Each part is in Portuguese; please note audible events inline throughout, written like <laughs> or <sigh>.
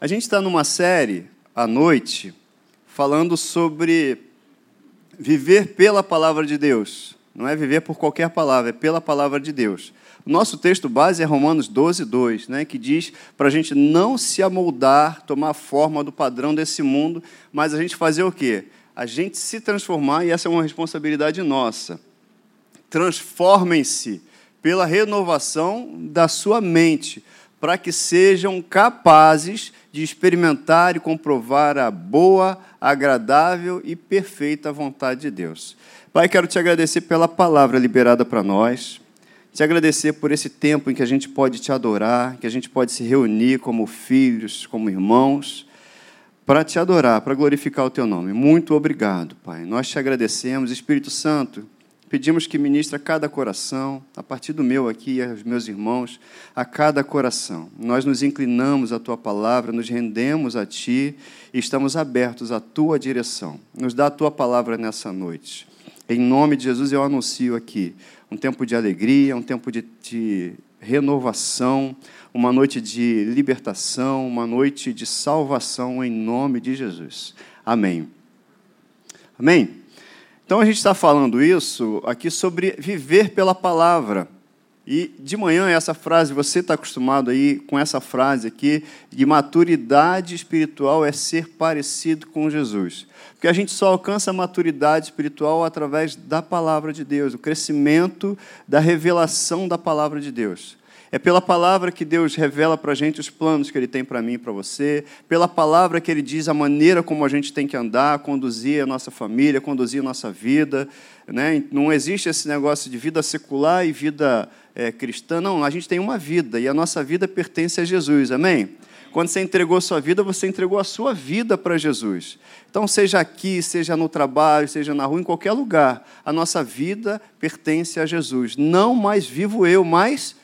A gente está numa série à noite falando sobre viver pela palavra de Deus. Não é viver por qualquer palavra, é pela palavra de Deus. Nosso texto base é Romanos 12, 2, né, que diz para a gente não se amoldar, tomar forma do padrão desse mundo, mas a gente fazer o quê? A gente se transformar, e essa é uma responsabilidade nossa. Transformem-se pela renovação da sua mente, para que sejam capazes de experimentar e comprovar a boa, agradável e perfeita vontade de Deus. Pai, quero te agradecer pela palavra liberada para nós, te agradecer por esse tempo em que a gente pode te adorar, que a gente pode se reunir como filhos, como irmãos, para te adorar, para glorificar o teu nome. Muito obrigado, Pai. Nós te agradecemos, Espírito Santo Pedimos que ministre a cada coração, a partir do meu aqui, aos meus irmãos, a cada coração. Nós nos inclinamos à tua palavra, nos rendemos a ti e estamos abertos à tua direção. Nos dá a tua palavra nessa noite. Em nome de Jesus eu anuncio aqui um tempo de alegria, um tempo de, de renovação, uma noite de libertação, uma noite de salvação em nome de Jesus. Amém. Amém. Então a gente está falando isso aqui sobre viver pela palavra. E de manhã essa frase, você está acostumado aí com essa frase aqui, de maturidade espiritual é ser parecido com Jesus. Porque a gente só alcança a maturidade espiritual através da palavra de Deus, o crescimento da revelação da palavra de Deus. É pela palavra que Deus revela para a gente os planos que Ele tem para mim e para você, pela palavra que Ele diz a maneira como a gente tem que andar, conduzir a nossa família, conduzir a nossa vida. Né? Não existe esse negócio de vida secular e vida é, cristã, não. A gente tem uma vida e a nossa vida pertence a Jesus, amém? Quando você entregou sua vida, você entregou a sua vida para Jesus. Então, seja aqui, seja no trabalho, seja na rua, em qualquer lugar, a nossa vida pertence a Jesus. Não mais vivo eu, mas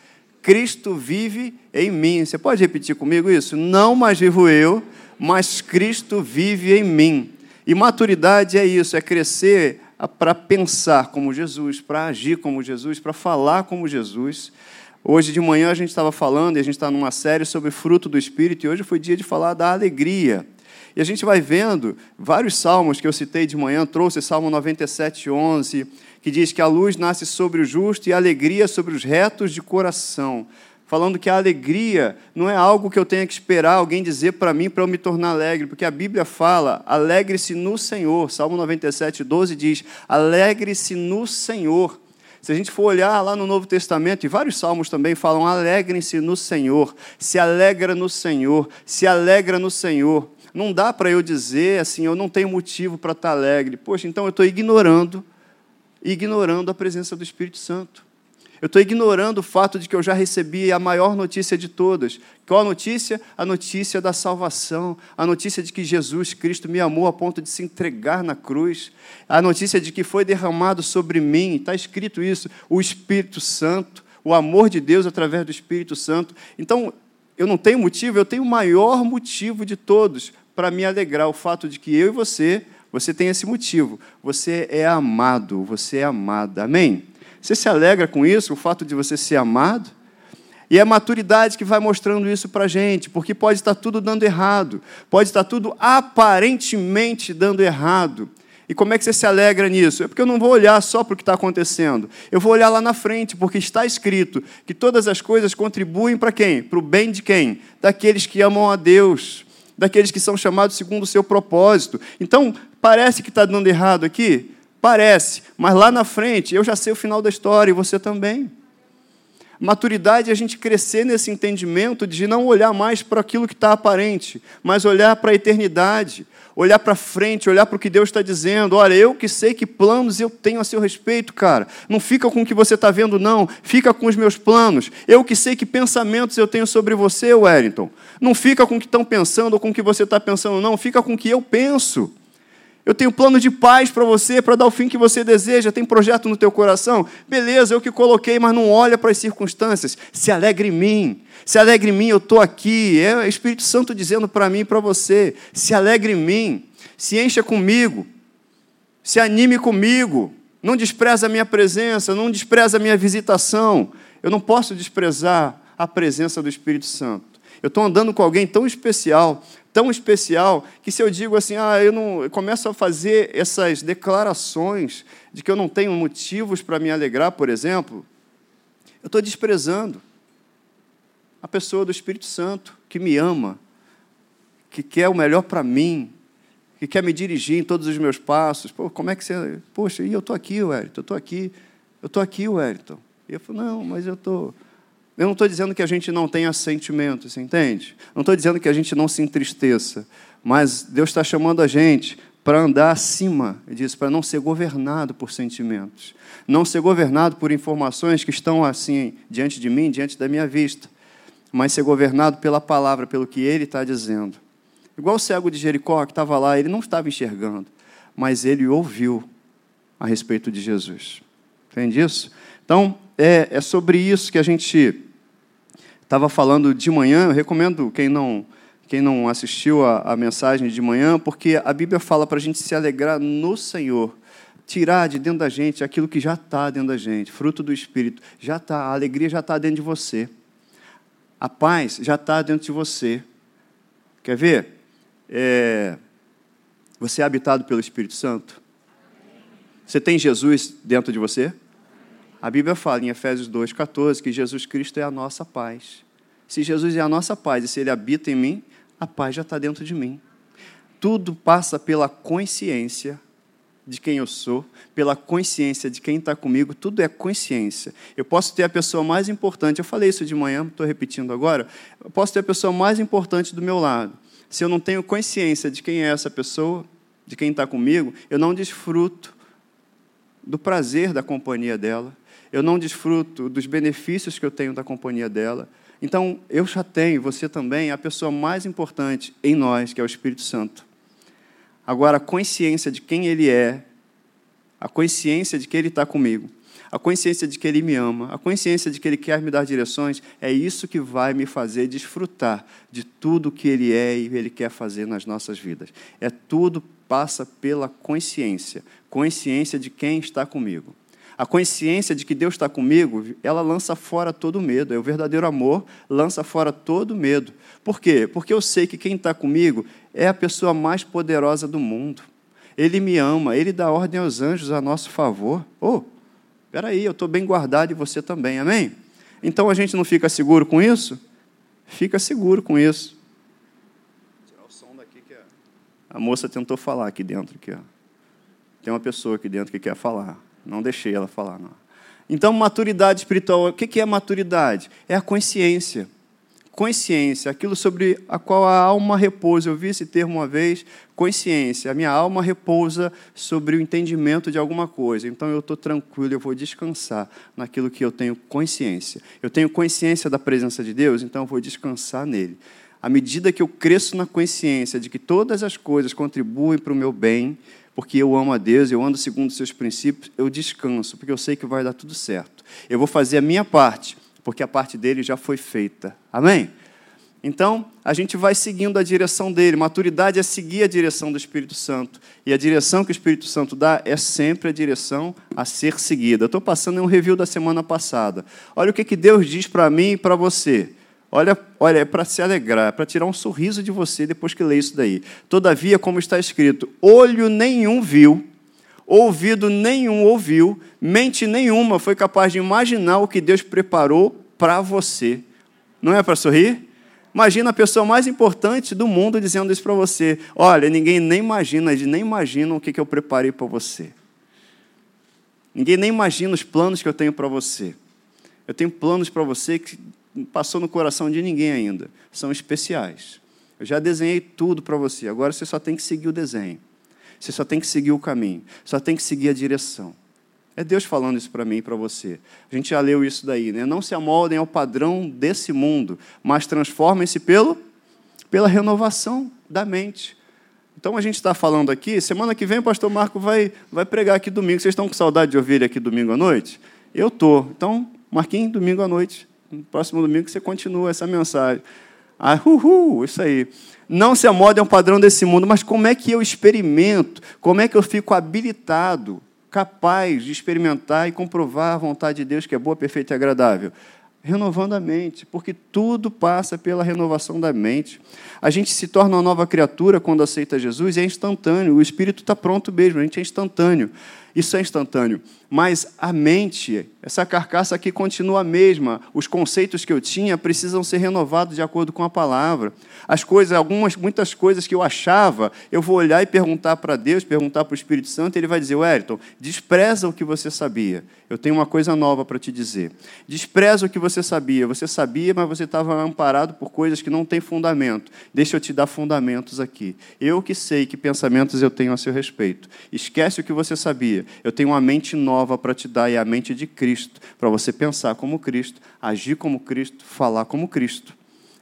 Cristo vive em mim. Você pode repetir comigo isso? Não mais vivo eu, mas Cristo vive em mim. E maturidade é isso, é crescer para pensar como Jesus, para agir como Jesus, para falar como Jesus. Hoje de manhã a gente estava falando, e a gente está numa série sobre fruto do Espírito, e hoje foi dia de falar da alegria. E a gente vai vendo vários salmos que eu citei de manhã, trouxe Salmo 97, 11, que diz que a luz nasce sobre o justo e a alegria sobre os retos de coração. Falando que a alegria não é algo que eu tenha que esperar alguém dizer para mim para eu me tornar alegre, porque a Bíblia fala: alegre-se no Senhor. Salmo 97, 12 diz: alegre-se no Senhor. Se a gente for olhar lá no Novo Testamento, e vários salmos também falam: alegrem-se no Senhor, se alegra no Senhor, se alegra no Senhor. Não dá para eu dizer assim, eu não tenho motivo para estar alegre. Poxa, então eu estou ignorando ignorando a presença do Espírito Santo. Eu estou ignorando o fato de que eu já recebi a maior notícia de todas. Qual a notícia? A notícia da salvação. A notícia de que Jesus Cristo me amou a ponto de se entregar na cruz. A notícia de que foi derramado sobre mim. Está escrito isso. O Espírito Santo. O amor de Deus através do Espírito Santo. Então, eu não tenho motivo, eu tenho o maior motivo de todos para me alegrar. O fato de que eu e você você tem esse motivo. Você é amado, você é amada. Amém? Você se alegra com isso, o fato de você ser amado? E é a maturidade que vai mostrando isso para a gente, porque pode estar tudo dando errado, pode estar tudo aparentemente dando errado. E como é que você se alegra nisso? É porque eu não vou olhar só para o que está acontecendo. Eu vou olhar lá na frente, porque está escrito que todas as coisas contribuem para quem? Para o bem de quem? Daqueles que amam a Deus, daqueles que são chamados segundo o seu propósito. Então, Parece que está dando errado aqui? Parece, mas lá na frente eu já sei o final da história e você também. Maturidade é a gente crescer nesse entendimento de não olhar mais para aquilo que está aparente, mas olhar para a eternidade, olhar para frente, olhar para o que Deus está dizendo. Olha, eu que sei que planos eu tenho a seu respeito, cara. Não fica com o que você está vendo, não. Fica com os meus planos. Eu que sei que pensamentos eu tenho sobre você, Wellington. Não fica com o que estão pensando ou com o que você está pensando, não. Fica com o que eu penso. Eu tenho plano de paz para você, para dar o fim que você deseja. Tem projeto no teu coração? Beleza, eu que coloquei, mas não olha para as circunstâncias. Se alegre em mim. Se alegre em mim, eu estou aqui. É o Espírito Santo dizendo para mim e para você. Se alegre em mim. Se encha comigo. Se anime comigo. Não despreza a minha presença, não despreza a minha visitação. Eu não posso desprezar a presença do Espírito Santo. Eu estou andando com alguém tão especial, tão especial, que se eu digo assim, ah, eu não eu começo a fazer essas declarações de que eu não tenho motivos para me alegrar, por exemplo, eu estou desprezando a pessoa do Espírito Santo que me ama, que quer o melhor para mim, que quer me dirigir em todos os meus passos. Pô, como é que você. Poxa, e eu estou aqui, Wellington, eu estou aqui, eu estou aqui, Wellington. E eu falo, não, mas eu estou. Eu não estou dizendo que a gente não tenha sentimentos, entende? Não estou dizendo que a gente não se entristeça, mas Deus está chamando a gente para andar acima disso, para não ser governado por sentimentos, não ser governado por informações que estão assim diante de mim, diante da minha vista, mas ser governado pela palavra, pelo que Ele está dizendo. Igual o cego de Jericó que estava lá, ele não estava enxergando, mas ele ouviu a respeito de Jesus. Entende isso? Então, é, é sobre isso que a gente estava falando de manhã. Eu recomendo quem não, quem não assistiu a, a mensagem de manhã, porque a Bíblia fala para a gente se alegrar no Senhor tirar de dentro da gente aquilo que já está dentro da gente, fruto do Espírito, já está, a alegria já está dentro de você, a paz já está dentro de você. Quer ver? É, você é habitado pelo Espírito Santo? Você tem Jesus dentro de você? A Bíblia fala em Efésios 2,14 que Jesus Cristo é a nossa paz. Se Jesus é a nossa paz e se Ele habita em mim, a paz já está dentro de mim. Tudo passa pela consciência de quem eu sou, pela consciência de quem está comigo, tudo é consciência. Eu posso ter a pessoa mais importante, eu falei isso de manhã, estou repetindo agora, eu posso ter a pessoa mais importante do meu lado, se eu não tenho consciência de quem é essa pessoa, de quem está comigo, eu não desfruto do prazer da companhia dela, eu não desfruto dos benefícios que eu tenho da companhia dela. Então, eu já tenho, você também, a pessoa mais importante em nós, que é o Espírito Santo. Agora, a consciência de quem Ele é, a consciência de que Ele está comigo, a consciência de que Ele me ama, a consciência de que Ele quer me dar direções, é isso que vai me fazer desfrutar de tudo que Ele é e Ele quer fazer nas nossas vidas. É tudo passa pela consciência, consciência de quem está comigo. A consciência de que Deus está comigo, ela lança fora todo medo. É o verdadeiro amor, lança fora todo medo. Por quê? Porque eu sei que quem está comigo é a pessoa mais poderosa do mundo. Ele me ama, ele dá ordem aos anjos a nosso favor. Oh, Espera aí, eu estou bem guardado e você também, amém? Então a gente não fica seguro com isso? Fica seguro com isso. Tirar o som daqui que é... A moça tentou falar aqui dentro. Aqui, ó. Tem uma pessoa aqui dentro que quer falar. Não deixei ela falar. Não. Então, maturidade espiritual, o que é maturidade? É a consciência consciência, aquilo sobre a qual a alma repousa. Eu vi esse termo uma vez, consciência. A minha alma repousa sobre o entendimento de alguma coisa. Então eu estou tranquilo, eu vou descansar naquilo que eu tenho consciência. Eu tenho consciência da presença de Deus, então eu vou descansar nele. À medida que eu cresço na consciência de que todas as coisas contribuem para o meu bem, porque eu amo a Deus, eu ando segundo os seus princípios, eu descanso, porque eu sei que vai dar tudo certo. Eu vou fazer a minha parte porque a parte dele já foi feita. Amém? Então, a gente vai seguindo a direção dele. Maturidade é seguir a direção do Espírito Santo. E a direção que o Espírito Santo dá é sempre a direção a ser seguida. Estou passando em um review da semana passada. Olha o que, que Deus diz para mim e para você. Olha, olha é para se alegrar, é para tirar um sorriso de você depois que lê isso daí. Todavia, como está escrito, olho nenhum viu, ouvido nenhum ouviu, mente nenhuma foi capaz de imaginar o que Deus preparou para você. Não é para sorrir? Imagina a pessoa mais importante do mundo dizendo isso para você. Olha, ninguém nem imagina, eles nem imaginam o que, que eu preparei para você. Ninguém nem imagina os planos que eu tenho para você. Eu tenho planos para você que passou no coração de ninguém ainda. São especiais. Eu já desenhei tudo para você. Agora você só tem que seguir o desenho. Você só tem que seguir o caminho, só tem que seguir a direção. É Deus falando isso para mim e para você. A gente já leu isso daí, né? Não se amoldem ao padrão desse mundo, mas transformem-se pelo pela renovação da mente. Então a gente está falando aqui, semana que vem o pastor Marco vai, vai pregar aqui domingo. Vocês estão com saudade de ouvir ele aqui domingo à noite? Eu estou. Então, Marquinhos, domingo à noite. No próximo domingo você continua essa mensagem. Ah, uhul, isso aí não se amolde ao padrão desse mundo, mas como é que eu experimento, como é que eu fico habilitado, capaz de experimentar e comprovar a vontade de Deus que é boa, perfeita e agradável? renovando a mente, porque tudo passa pela renovação da mente. A gente se torna uma nova criatura quando aceita Jesus, e é instantâneo, o espírito está pronto mesmo, a gente é instantâneo. Isso é instantâneo. Mas a mente, essa carcaça aqui continua a mesma. Os conceitos que eu tinha precisam ser renovados de acordo com a palavra. As coisas, algumas, muitas coisas que eu achava, eu vou olhar e perguntar para Deus, perguntar para o Espírito Santo, e ele vai dizer: Wellington, despreza o que você sabia. Eu tenho uma coisa nova para te dizer. Despreza o que você sabia. Você sabia, mas você estava amparado por coisas que não têm fundamento. Deixa eu te dar fundamentos aqui. Eu que sei que pensamentos eu tenho a seu respeito. Esquece o que você sabia. Eu tenho uma mente nova para te dar, é a mente de Cristo, para você pensar como Cristo, agir como Cristo, falar como Cristo.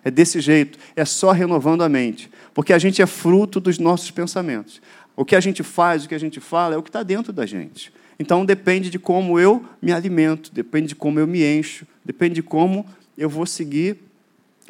É desse jeito, é só renovando a mente, porque a gente é fruto dos nossos pensamentos. O que a gente faz, o que a gente fala, é o que está dentro da gente. Então depende de como eu me alimento, depende de como eu me encho, depende de como eu vou seguir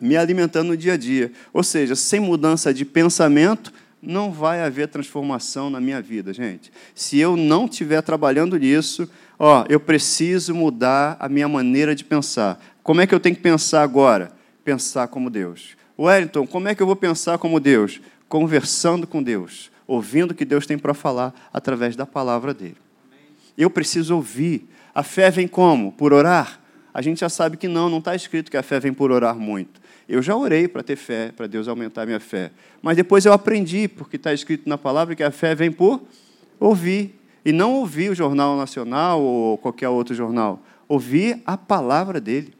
me alimentando no dia a dia. Ou seja, sem mudança de pensamento, não vai haver transformação na minha vida, gente. Se eu não estiver trabalhando nisso, ó, eu preciso mudar a minha maneira de pensar. Como é que eu tenho que pensar agora? Pensar como Deus. Wellington, como é que eu vou pensar como Deus? Conversando com Deus, ouvindo o que Deus tem para falar através da palavra dele. Eu preciso ouvir. A fé vem como? Por orar? A gente já sabe que não, não está escrito que a fé vem por orar muito. Eu já orei para ter fé, para Deus aumentar minha fé. Mas depois eu aprendi, porque está escrito na palavra que a fé vem por ouvir. E não ouvir o Jornal Nacional ou qualquer outro jornal. Ouvir a palavra dele.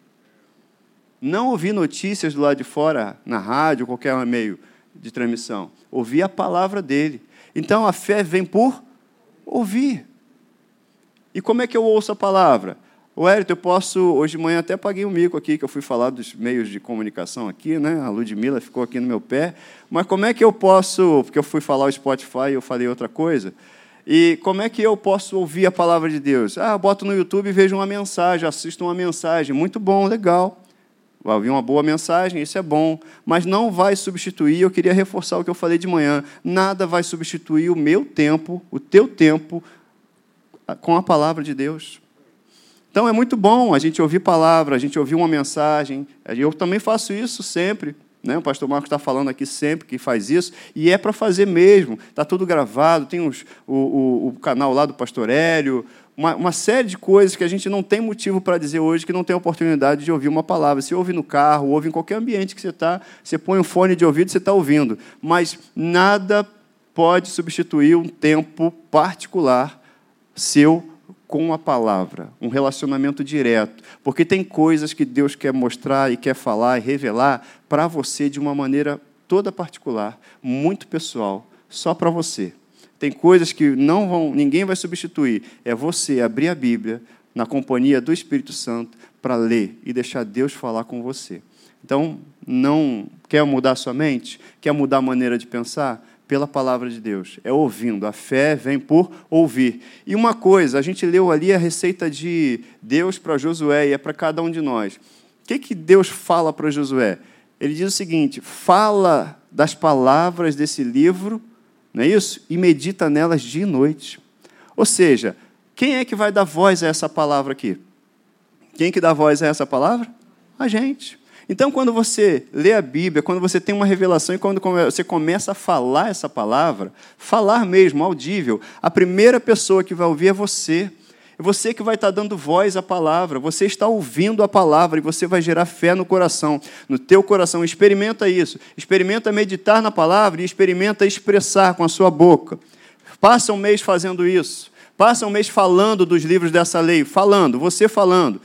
Não ouvir notícias do lado de fora, na rádio, qualquer meio de transmissão. Ouvir a palavra dele. Então a fé vem por ouvir. E como é que eu ouço a palavra? O Hélio, eu posso. Hoje de manhã até paguei um mico aqui, que eu fui falar dos meios de comunicação aqui, né? A Ludmilla ficou aqui no meu pé. Mas como é que eu posso. Porque eu fui falar o Spotify e eu falei outra coisa. E como é que eu posso ouvir a palavra de Deus? Ah, boto no YouTube e vejo uma mensagem, assisto uma mensagem. Muito bom, legal. Vai ouvir uma boa mensagem, isso é bom. Mas não vai substituir, eu queria reforçar o que eu falei de manhã: nada vai substituir o meu tempo, o teu tempo, com a palavra de Deus. Então é muito bom a gente ouvir palavra, a gente ouvir uma mensagem. Eu também faço isso sempre. Né? O pastor Marcos está falando aqui sempre que faz isso, e é para fazer mesmo. Está tudo gravado, tem os, o, o, o, canal lá do pastor Hélio, uma, uma, série de coisas que a gente não tem motivo para dizer hoje que não tem oportunidade de ouvir uma palavra. Se ouve no carro, ouve em qualquer ambiente que você está, você põe um fone de ouvido e você está ouvindo. Mas nada pode substituir um tempo particular seu com a palavra, um relacionamento direto, porque tem coisas que Deus quer mostrar e quer falar e revelar para você de uma maneira toda particular, muito pessoal, só para você. Tem coisas que não vão, ninguém vai substituir. É você abrir a Bíblia na companhia do Espírito Santo para ler e deixar Deus falar com você. Então, não quer mudar sua mente? Quer mudar a maneira de pensar? Pela palavra de Deus, é ouvindo. A fé vem por ouvir. E uma coisa, a gente leu ali a receita de Deus para Josué e é para cada um de nós. O que, que Deus fala para Josué? Ele diz o seguinte: fala das palavras desse livro, não é isso? E medita nelas dia e noite. Ou seja, quem é que vai dar voz a essa palavra aqui? Quem que dá voz a essa palavra? A gente. Então, quando você lê a Bíblia, quando você tem uma revelação e quando você começa a falar essa palavra, falar mesmo, audível, a primeira pessoa que vai ouvir é você. É você que vai estar dando voz à palavra, você está ouvindo a palavra e você vai gerar fé no coração, no teu coração. Experimenta isso, experimenta meditar na palavra e experimenta expressar com a sua boca. Passa um mês fazendo isso, passa um mês falando dos livros dessa lei, falando, você falando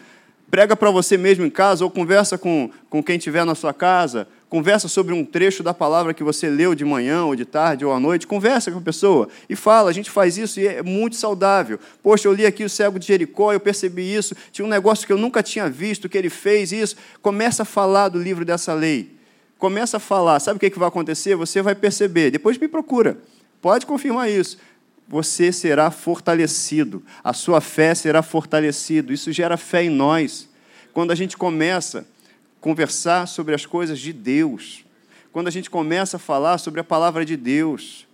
prega para você mesmo em casa, ou conversa com, com quem estiver na sua casa, conversa sobre um trecho da palavra que você leu de manhã, ou de tarde, ou à noite, conversa com a pessoa e fala, a gente faz isso e é muito saudável. Poxa, eu li aqui o cego de Jericó, eu percebi isso, tinha um negócio que eu nunca tinha visto, que ele fez isso. Começa a falar do livro dessa lei. Começa a falar, sabe o que vai acontecer? Você vai perceber, depois me procura, pode confirmar isso você será fortalecido, a sua fé será fortalecida. Isso gera fé em nós. Quando a gente começa a conversar sobre as coisas de Deus, quando a gente começa a falar sobre a palavra de Deus,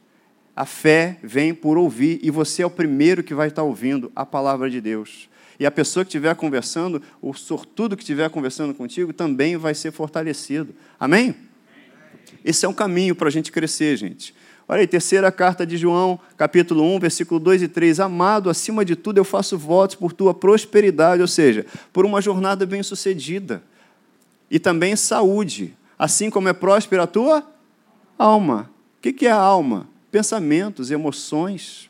a fé vem por ouvir e você é o primeiro que vai estar ouvindo a palavra de Deus. E a pessoa que estiver conversando, o sortudo que estiver conversando contigo, também vai ser fortalecido. Amém? Esse é um caminho para a gente crescer, gente. Olha aí, terceira carta de João, capítulo 1, versículo 2 e 3. Amado, acima de tudo eu faço votos por tua prosperidade, ou seja, por uma jornada bem-sucedida. E também saúde, assim como é próspera a tua alma. O que é a alma? Pensamentos, emoções.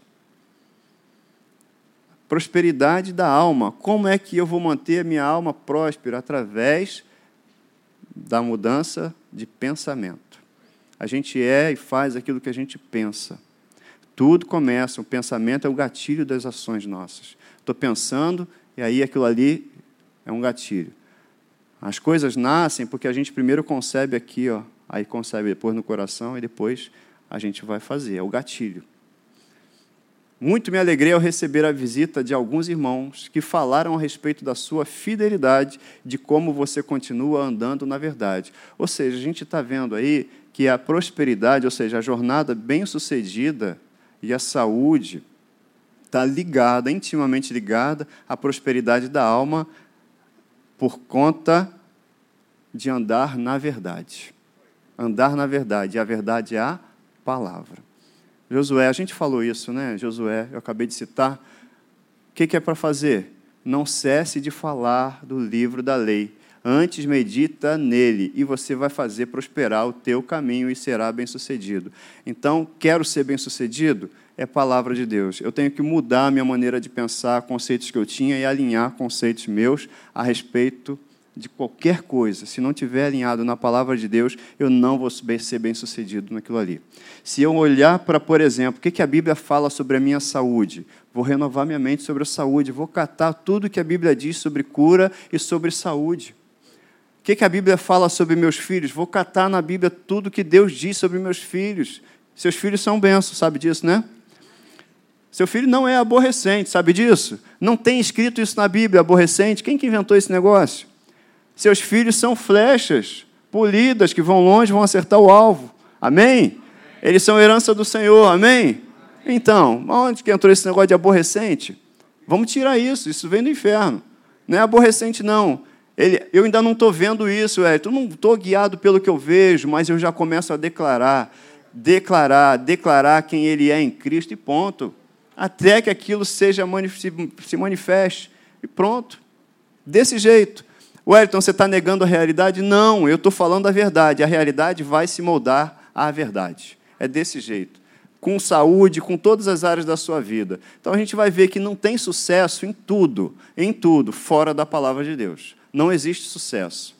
Prosperidade da alma. Como é que eu vou manter a minha alma próspera? Através da mudança de pensamento. A gente é e faz aquilo que a gente pensa. Tudo começa, o pensamento é o gatilho das ações nossas. Estou pensando e aí aquilo ali é um gatilho. As coisas nascem porque a gente primeiro concebe aqui, ó, aí concebe depois no coração e depois a gente vai fazer. É o gatilho. Muito me alegrei ao receber a visita de alguns irmãos que falaram a respeito da sua fidelidade, de como você continua andando na verdade. Ou seja, a gente está vendo aí que a prosperidade, ou seja, a jornada bem-sucedida e a saúde está ligada, intimamente ligada à prosperidade da alma por conta de andar na verdade. Andar na verdade, e a verdade é a palavra. Josué, a gente falou isso, né? Josué, eu acabei de citar. O que, que é para fazer? Não cesse de falar do livro da lei Antes medita nele e você vai fazer prosperar o teu caminho e será bem-sucedido. Então, quero ser bem-sucedido? É palavra de Deus. Eu tenho que mudar a minha maneira de pensar, conceitos que eu tinha e alinhar conceitos meus a respeito de qualquer coisa. Se não tiver alinhado na palavra de Deus, eu não vou ser bem-sucedido naquilo ali. Se eu olhar para, por exemplo, o que a Bíblia fala sobre a minha saúde, vou renovar minha mente sobre a saúde, vou catar tudo que a Bíblia diz sobre cura e sobre saúde. O que, que a Bíblia fala sobre meus filhos? Vou catar na Bíblia tudo que Deus diz sobre meus filhos. Seus filhos são bênçãos, sabe disso, né? Seu filho não é aborrecente, sabe disso? Não tem escrito isso na Bíblia, aborrecente. Quem que inventou esse negócio? Seus filhos são flechas polidas que vão longe, vão acertar o alvo. Amém? Eles são herança do Senhor. Amém? Então, onde que entrou esse negócio de aborrecente? Vamos tirar isso, isso vem do inferno. Não é aborrecente, não. Ele, eu ainda não estou vendo isso, é, eu não estou guiado pelo que eu vejo, mas eu já começo a declarar, declarar, declarar quem ele é em Cristo e ponto. Até que aquilo seja se manifeste e pronto. Desse jeito. Wellington, você está negando a realidade? Não, eu estou falando a verdade. A realidade vai se moldar à verdade. É desse jeito. Com saúde, com todas as áreas da sua vida. Então a gente vai ver que não tem sucesso em tudo, em tudo, fora da palavra de Deus não existe sucesso.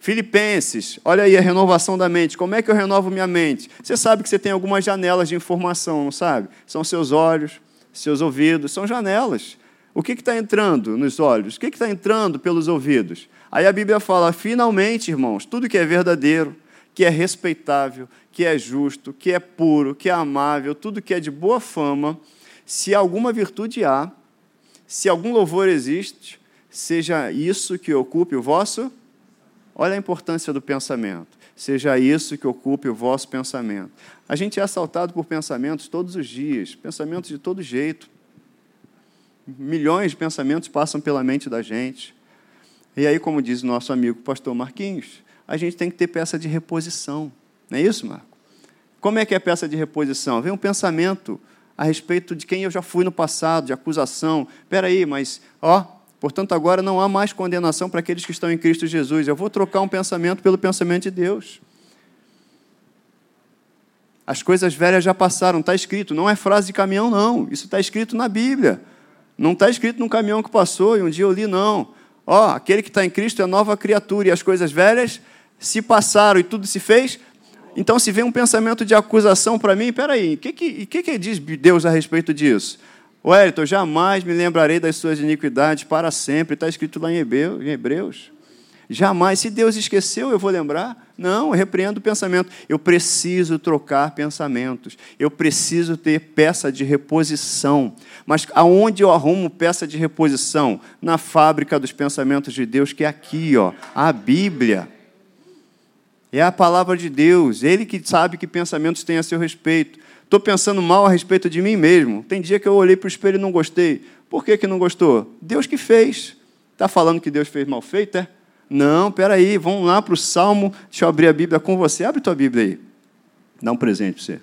Filipenses, olha aí a renovação da mente. Como é que eu renovo minha mente? Você sabe que você tem algumas janelas de informação, não sabe? São seus olhos, seus ouvidos, são janelas. O que está entrando nos olhos? O que está entrando pelos ouvidos? Aí a Bíblia fala: finalmente, irmãos, tudo que é verdadeiro, que é respeitável, que é justo, que é puro, que é amável, tudo que é de boa fama, se alguma virtude há, se algum louvor existe, seja isso que ocupe o vosso. Olha a importância do pensamento. Seja isso que ocupe o vosso pensamento. A gente é assaltado por pensamentos todos os dias, pensamentos de todo jeito. Milhões de pensamentos passam pela mente da gente. E aí, como diz o nosso amigo pastor Marquinhos, a gente tem que ter peça de reposição. Não é isso, Marco? Como é que é peça de reposição? Vem um pensamento a respeito de quem eu já fui no passado, de acusação. Espera aí, mas, ó, Portanto, agora não há mais condenação para aqueles que estão em Cristo Jesus. Eu vou trocar um pensamento pelo pensamento de Deus. As coisas velhas já passaram, está escrito. Não é frase de caminhão, não. Isso está escrito na Bíblia. Não está escrito num caminhão que passou e um dia eu li, não. Ó, aquele que está em Cristo é nova criatura e as coisas velhas se passaram e tudo se fez. Então, se vem um pensamento de acusação para mim, peraí, o que, que, que, que diz Deus a respeito disso? Wellington, jamais me lembrarei das suas iniquidades para sempre. Está escrito lá em Hebreus. Jamais. Se Deus esqueceu, eu vou lembrar? Não, eu repreendo o pensamento. Eu preciso trocar pensamentos. Eu preciso ter peça de reposição. Mas aonde eu arrumo peça de reposição? Na fábrica dos pensamentos de Deus, que é aqui, ó, a Bíblia. É a palavra de Deus. Ele que sabe que pensamentos tem a seu respeito. Estou pensando mal a respeito de mim mesmo. Tem dia que eu olhei para o espelho e não gostei. Por que, que não gostou? Deus que fez. Está falando que Deus fez mal feito, é? Não, peraí, vamos lá para o Salmo. Deixa eu abrir a Bíblia com você. Abre tua Bíblia aí. Dá um presente para você.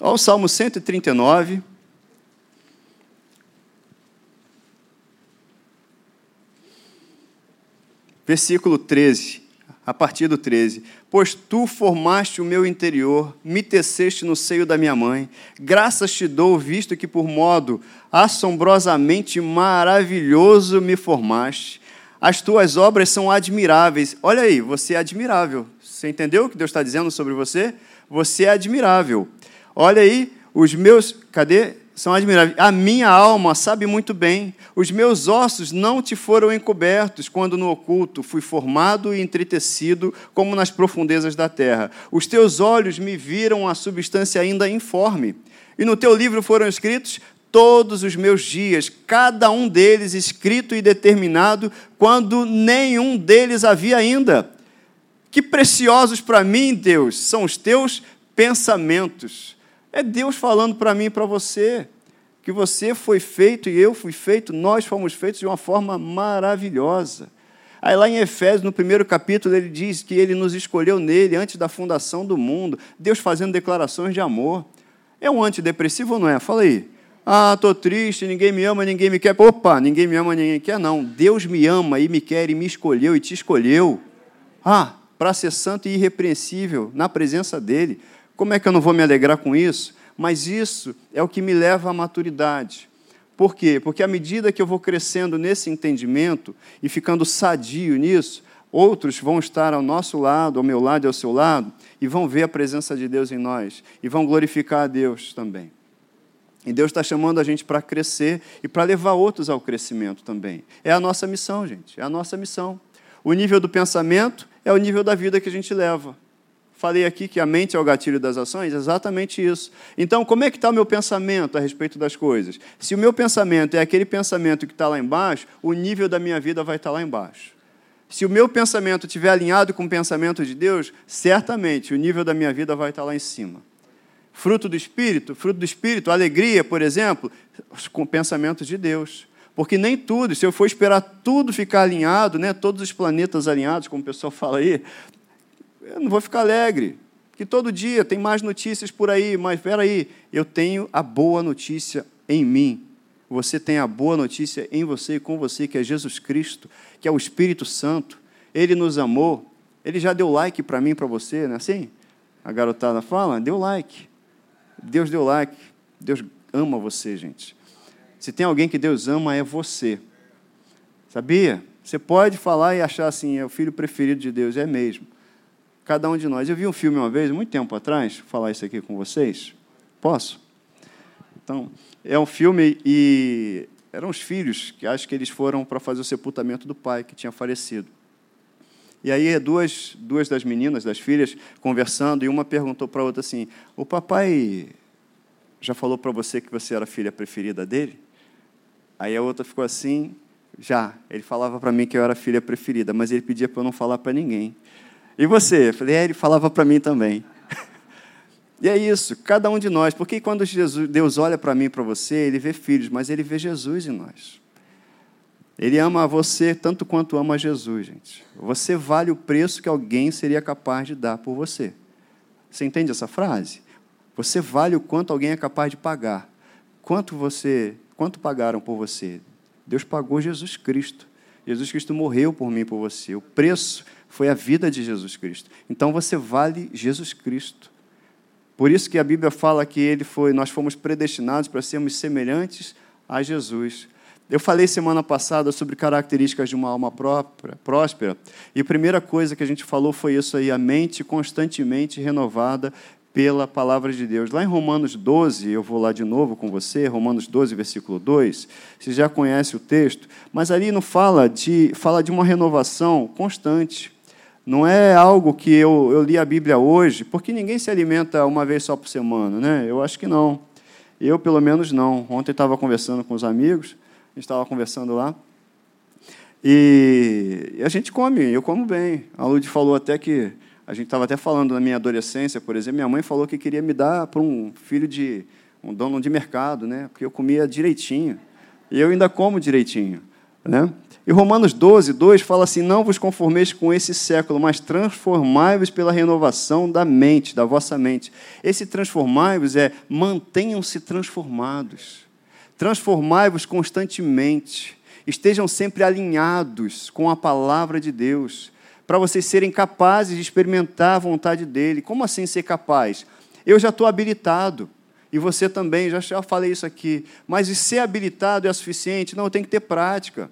Olha o Salmo 139. Versículo 13, a partir do 13. Pois tu formaste o meu interior, me teceste no seio da minha mãe. Graças te dou, visto que por modo assombrosamente maravilhoso me formaste. As tuas obras são admiráveis. Olha aí, você é admirável. Você entendeu o que Deus está dizendo sobre você? Você é admirável. Olha aí, os meus. Cadê? São admiráveis. A minha alma sabe muito bem. Os meus ossos não te foram encobertos quando no oculto fui formado e entretecido como nas profundezas da terra. Os teus olhos me viram a substância ainda informe. E no teu livro foram escritos todos os meus dias, cada um deles escrito e determinado, quando nenhum deles havia ainda. Que preciosos para mim, Deus, são os teus pensamentos. É Deus falando para mim e para você que você foi feito e eu fui feito, nós fomos feitos de uma forma maravilhosa. Aí lá em Efésios, no primeiro capítulo, ele diz que ele nos escolheu nele antes da fundação do mundo, Deus fazendo declarações de amor. É um antidepressivo ou não é? Fala aí. Ah, estou triste, ninguém me ama, ninguém me quer. Opa, ninguém me ama, ninguém quer. Não, Deus me ama e me quer e me escolheu e te escolheu. Ah, para ser santo e irrepreensível na presença dele. Como é que eu não vou me alegrar com isso? Mas isso é o que me leva à maturidade. Por quê? Porque à medida que eu vou crescendo nesse entendimento e ficando sadio nisso, outros vão estar ao nosso lado, ao meu lado e ao seu lado, e vão ver a presença de Deus em nós, e vão glorificar a Deus também. E Deus está chamando a gente para crescer e para levar outros ao crescimento também. É a nossa missão, gente, é a nossa missão. O nível do pensamento é o nível da vida que a gente leva. Falei aqui que a mente é o gatilho das ações, exatamente isso. Então, como é que está o meu pensamento a respeito das coisas? Se o meu pensamento é aquele pensamento que está lá embaixo, o nível da minha vida vai estar tá lá embaixo. Se o meu pensamento estiver alinhado com o pensamento de Deus, certamente o nível da minha vida vai estar tá lá em cima. Fruto do Espírito, fruto do Espírito, alegria, por exemplo, com pensamentos de Deus. Porque nem tudo, se eu for esperar tudo ficar alinhado, né, todos os planetas alinhados, como o pessoal fala aí, eu não vou ficar alegre. Que todo dia tem mais notícias por aí, mas espera aí, eu tenho a boa notícia em mim. Você tem a boa notícia em você e com você, que é Jesus Cristo, que é o Espírito Santo. Ele nos amou. Ele já deu like para mim, para você, não é assim? A garotada fala, deu like. Deus deu like. Deus ama você, gente. Se tem alguém que Deus ama, é você. Sabia? Você pode falar e achar assim, é o filho preferido de Deus, é mesmo cada um de nós. Eu vi um filme uma vez, muito tempo atrás, vou falar isso aqui com vocês. Posso? Então, é um filme e eram os filhos que acho que eles foram para fazer o sepultamento do pai que tinha falecido. E aí duas, duas das meninas, das filhas, conversando, e uma perguntou para a outra assim: "O papai já falou para você que você era a filha preferida dele?" Aí a outra ficou assim: "Já, ele falava para mim que eu era a filha preferida, mas ele pedia para eu não falar para ninguém." E você? Eu falei, é, ele falava para mim também. <laughs> e é isso, cada um de nós. Porque quando Jesus, Deus olha para mim e para você, ele vê filhos, mas ele vê Jesus em nós. Ele ama você tanto quanto ama Jesus, gente. Você vale o preço que alguém seria capaz de dar por você. Você entende essa frase? Você vale o quanto alguém é capaz de pagar. Quanto você, quanto pagaram por você? Deus pagou Jesus Cristo. Jesus Cristo morreu por mim e por você. O preço foi a vida de Jesus Cristo. Então você vale Jesus Cristo. Por isso que a Bíblia fala que ele foi, nós fomos predestinados para sermos semelhantes a Jesus. Eu falei semana passada sobre características de uma alma própria, próspera, e a primeira coisa que a gente falou foi isso aí, a mente constantemente renovada pela palavra de Deus. Lá em Romanos 12, eu vou lá de novo com você, Romanos 12, versículo 2, você já conhece o texto, mas ali não fala de, fala de uma renovação constante. Não é algo que eu, eu li a Bíblia hoje, porque ninguém se alimenta uma vez só por semana, né? Eu acho que não. Eu, pelo menos, não. Ontem estava conversando com os amigos, a gente estava conversando lá, e a gente come, eu como bem. A Lud falou até que A gente estava até falando na minha adolescência, por exemplo, minha mãe falou que queria me dar para um filho de um dono de mercado, né? Porque eu comia direitinho. E eu ainda como direitinho, né? E Romanos 12, 2 fala assim: Não vos conformeis com esse século, mas transformai-vos pela renovação da mente, da vossa mente. Esse transformai-vos é mantenham-se transformados. Transformai-vos constantemente. Estejam sempre alinhados com a palavra de Deus, para vocês serem capazes de experimentar a vontade dele. Como assim ser capaz? Eu já estou habilitado. E você também, já, falei isso aqui. Mas ser habilitado é suficiente? Não, tenho que ter prática.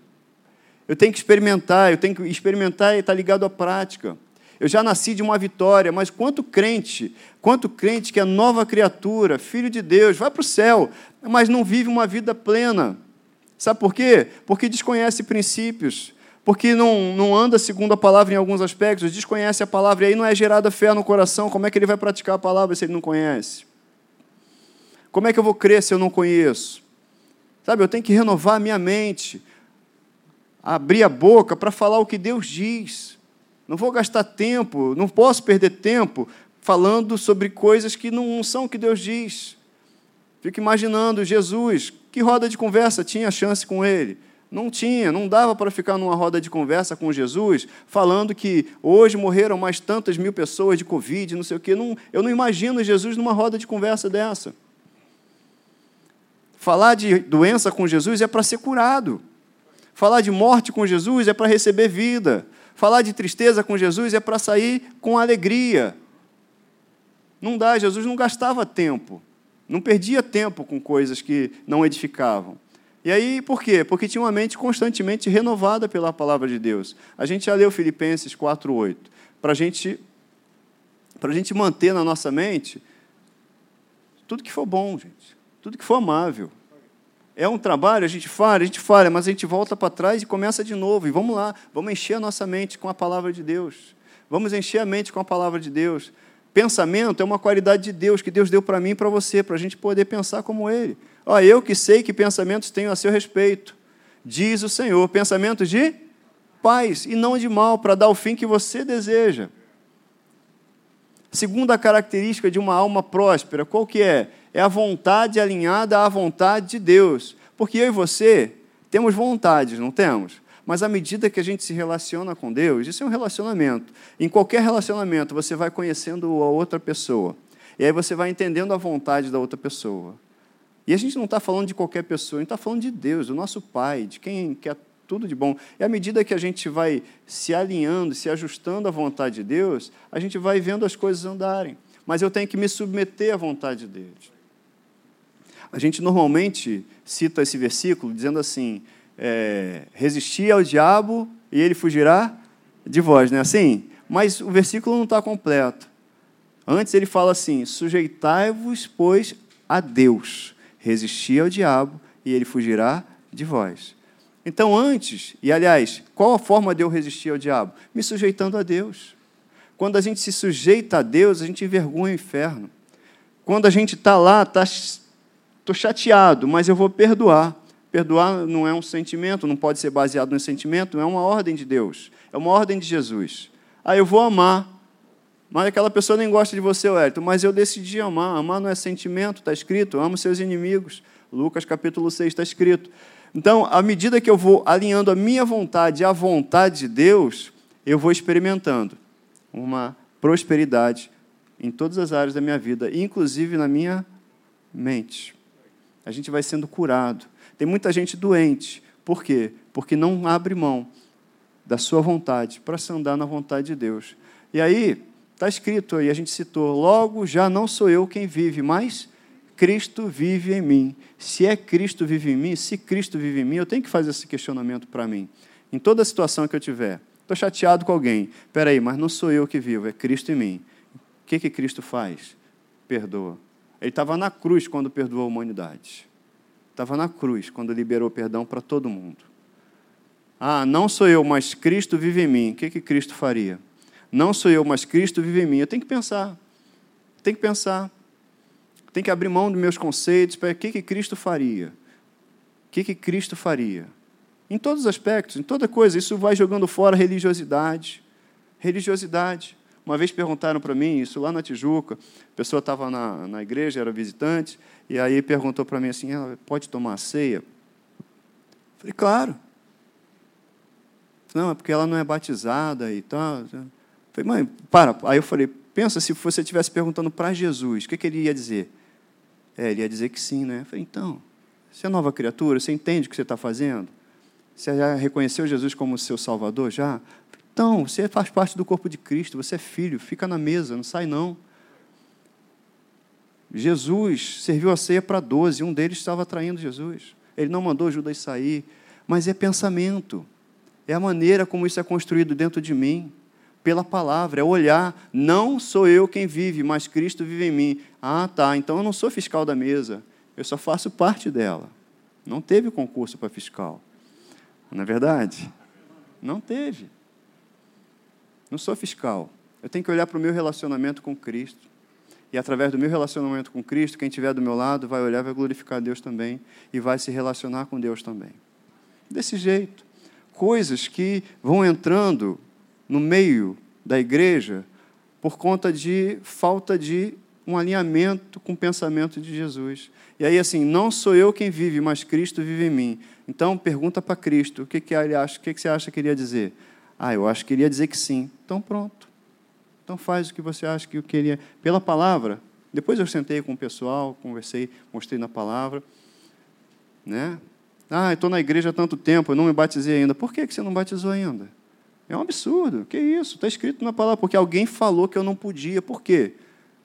Eu tenho que experimentar, eu tenho que experimentar e estar ligado à prática. Eu já nasci de uma vitória, mas quanto crente, quanto crente que é nova criatura, filho de Deus, vai para o céu, mas não vive uma vida plena. Sabe por quê? Porque desconhece princípios, porque não, não anda segundo a palavra em alguns aspectos, desconhece a palavra, e aí não é gerada fé no coração. Como é que ele vai praticar a palavra se ele não conhece? Como é que eu vou crer se eu não conheço? Sabe, eu tenho que renovar a minha mente abrir a boca para falar o que Deus diz. Não vou gastar tempo, não posso perder tempo falando sobre coisas que não são o que Deus diz. Fico imaginando Jesus, que roda de conversa tinha chance com ele? Não tinha, não dava para ficar numa roda de conversa com Jesus falando que hoje morreram mais tantas mil pessoas de Covid, não sei o quê. Não, eu não imagino Jesus numa roda de conversa dessa. Falar de doença com Jesus é para ser curado. Falar de morte com Jesus é para receber vida. Falar de tristeza com Jesus é para sair com alegria. Não dá, Jesus não gastava tempo. Não perdia tempo com coisas que não edificavam. E aí, por quê? Porque tinha uma mente constantemente renovada pela palavra de Deus. A gente já leu Filipenses 4,8. Para a gente, a gente manter na nossa mente tudo que for bom, gente. Tudo que for amável, é um trabalho, a gente falha, a gente falha, mas a gente volta para trás e começa de novo. E vamos lá, vamos encher a nossa mente com a palavra de Deus. Vamos encher a mente com a palavra de Deus. Pensamento é uma qualidade de Deus que Deus deu para mim e para você, para a gente poder pensar como Ele. Ó, eu que sei que pensamentos tenho a seu respeito, diz o Senhor, pensamentos de paz e não de mal, para dar o fim que você deseja. Segunda característica de uma alma próspera, qual que é? É a vontade alinhada à vontade de Deus. Porque eu e você temos vontades, não temos? Mas à medida que a gente se relaciona com Deus, isso é um relacionamento. Em qualquer relacionamento, você vai conhecendo a outra pessoa. E aí você vai entendendo a vontade da outra pessoa. E a gente não está falando de qualquer pessoa, a gente está falando de Deus, do nosso Pai, de quem quer tudo de bom. E à medida que a gente vai se alinhando, se ajustando à vontade de Deus, a gente vai vendo as coisas andarem. Mas eu tenho que me submeter à vontade dele. A gente normalmente cita esse versículo dizendo assim: é, resistir ao diabo e ele fugirá de vós, não é assim? Mas o versículo não está completo. Antes ele fala assim: sujeitai-vos, pois, a Deus, resistir ao diabo e ele fugirá de vós. Então, antes, e aliás, qual a forma de eu resistir ao diabo? Me sujeitando a Deus. Quando a gente se sujeita a Deus, a gente envergonha o inferno. Quando a gente está lá, está Estou chateado, mas eu vou perdoar. Perdoar não é um sentimento, não pode ser baseado no sentimento, é uma ordem de Deus, é uma ordem de Jesus. Ah, eu vou amar, mas aquela pessoa nem gosta de você, Wellington, mas eu decidi amar. Amar não é sentimento, está escrito, amo seus inimigos. Lucas capítulo 6 está escrito. Então, à medida que eu vou alinhando a minha vontade à vontade de Deus, eu vou experimentando uma prosperidade em todas as áreas da minha vida, inclusive na minha mente a gente vai sendo curado. Tem muita gente doente. Por quê? Porque não abre mão da sua vontade para se andar na vontade de Deus. E aí, está escrito aí, a gente citou: logo já não sou eu quem vive, mas Cristo vive em mim. Se é Cristo vive em mim, se Cristo vive em mim, eu tenho que fazer esse questionamento para mim. Em toda situação que eu tiver. Estou chateado com alguém. Espera aí, mas não sou eu que vivo, é Cristo em mim. O que, que Cristo faz? Perdoa. Ele estava na cruz quando perdoou a humanidade. Estava na cruz quando liberou perdão para todo mundo. Ah, não sou eu, mas Cristo vive em mim. O que, que Cristo faria? Não sou eu, mas Cristo vive em mim. Eu tenho que pensar. Tem que pensar. Tem que abrir mão dos meus conceitos para o que, que Cristo faria. O que, que Cristo faria? Em todos os aspectos, em toda coisa. Isso vai jogando fora religiosidade. Religiosidade. Uma vez perguntaram para mim, isso lá na Tijuca, a pessoa estava na, na igreja, era visitante, e aí perguntou para mim assim: ah, pode tomar a ceia? Falei, claro. Não, é porque ela não é batizada e tal. Falei, mãe, para. Aí eu falei, pensa se você estivesse perguntando para Jesus, o que, que ele ia dizer? É, ele ia dizer que sim, né? Eu falei, então, você é nova criatura, você entende o que você está fazendo? Você já reconheceu Jesus como seu Salvador? Já? Então, você faz parte do corpo de Cristo, você é filho, fica na mesa, não sai não. Jesus serviu a ceia para doze, um deles estava traindo Jesus. Ele não mandou Judas sair, mas é pensamento, é a maneira como isso é construído dentro de mim, pela palavra, é olhar, não sou eu quem vive, mas Cristo vive em mim. Ah, tá, então eu não sou fiscal da mesa, eu só faço parte dela. Não teve concurso para fiscal. Não é verdade? Não teve. Não sou fiscal. Eu tenho que olhar para o meu relacionamento com Cristo. E através do meu relacionamento com Cristo, quem estiver do meu lado vai olhar, vai glorificar Deus também e vai se relacionar com Deus também. Desse jeito. Coisas que vão entrando no meio da igreja por conta de falta de um alinhamento com o pensamento de Jesus. E aí, assim, não sou eu quem vive, mas Cristo vive em mim. Então, pergunta para Cristo, o que, que ele acha, o que, que você acha que ele ia dizer? Ah, eu acho que ele ia dizer que sim. Então, pronto. Então faz o que você acha que eu queria. Pela palavra. Depois eu sentei com o pessoal, conversei, mostrei na palavra. Né? Ah, estou na igreja há tanto tempo, eu não me batizei ainda. Por que você não batizou ainda? É um absurdo. Que isso? Está escrito na palavra. Porque alguém falou que eu não podia. Por quê?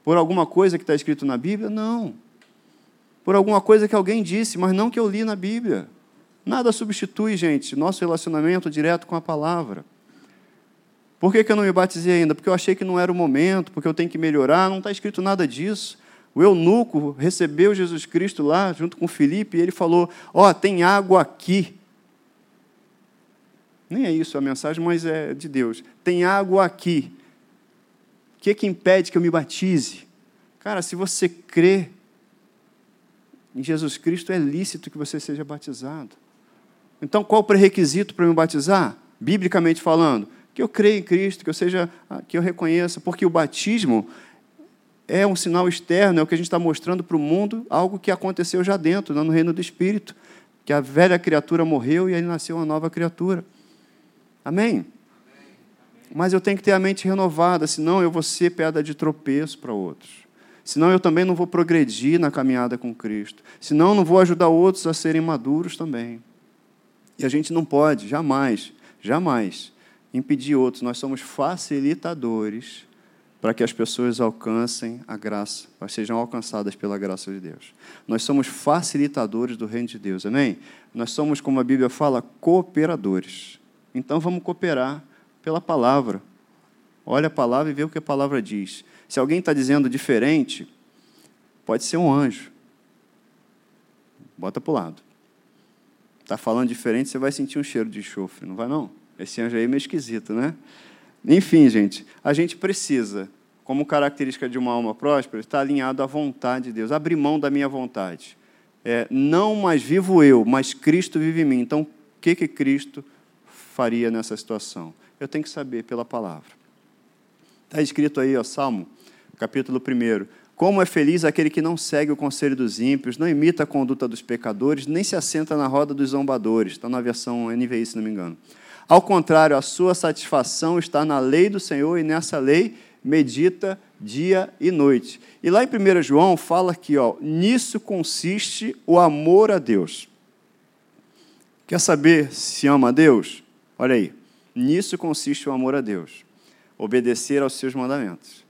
Por alguma coisa que está escrito na Bíblia? Não. Por alguma coisa que alguém disse, mas não que eu li na Bíblia. Nada substitui, gente, nosso relacionamento direto com a palavra. Por que, que eu não me batizei ainda? Porque eu achei que não era o momento, porque eu tenho que melhorar. Não está escrito nada disso. O eunuco recebeu Jesus Cristo lá, junto com Felipe, e ele falou: Ó, oh, tem água aqui. Nem é isso a mensagem, mas é de Deus. Tem água aqui. O que, que impede que eu me batize? Cara, se você crê em Jesus Cristo, é lícito que você seja batizado. Então, qual o pré-requisito para me batizar? Biblicamente falando, que eu creia em Cristo, que eu seja, que eu reconheça, porque o batismo é um sinal externo, é o que a gente está mostrando para o mundo, algo que aconteceu já dentro, no reino do Espírito, que a velha criatura morreu e aí nasceu uma nova criatura. Amém? Mas eu tenho que ter a mente renovada, senão eu vou ser pedra de tropeço para outros. Senão eu também não vou progredir na caminhada com Cristo. Senão eu não vou ajudar outros a serem maduros também. E a gente não pode, jamais, jamais, impedir outros, nós somos facilitadores para que as pessoas alcancem a graça, sejam alcançadas pela graça de Deus. Nós somos facilitadores do reino de Deus, amém? Nós somos, como a Bíblia fala, cooperadores. Então vamos cooperar pela palavra. Olha a palavra e vê o que a palavra diz. Se alguém está dizendo diferente, pode ser um anjo. Bota para o lado. Está falando diferente, você vai sentir um cheiro de enxofre, não vai não? Esse anjo aí é meio esquisito, né? Enfim, gente, a gente precisa, como característica de uma alma próspera, estar alinhado à vontade de Deus, abrir mão da minha vontade. É, não mais vivo eu, mas Cristo vive em mim. Então, o que, que Cristo faria nessa situação? Eu tenho que saber pela palavra. Está escrito aí, ó, Salmo, capítulo 1. Como é feliz aquele que não segue o conselho dos ímpios, não imita a conduta dos pecadores, nem se assenta na roda dos zombadores. Está na versão NVI, se não me engano. Ao contrário, a sua satisfação está na lei do Senhor e nessa lei medita dia e noite. E lá em 1 João fala que ó, nisso consiste o amor a Deus. Quer saber se ama a Deus? Olha aí. Nisso consiste o amor a Deus. Obedecer aos seus mandamentos.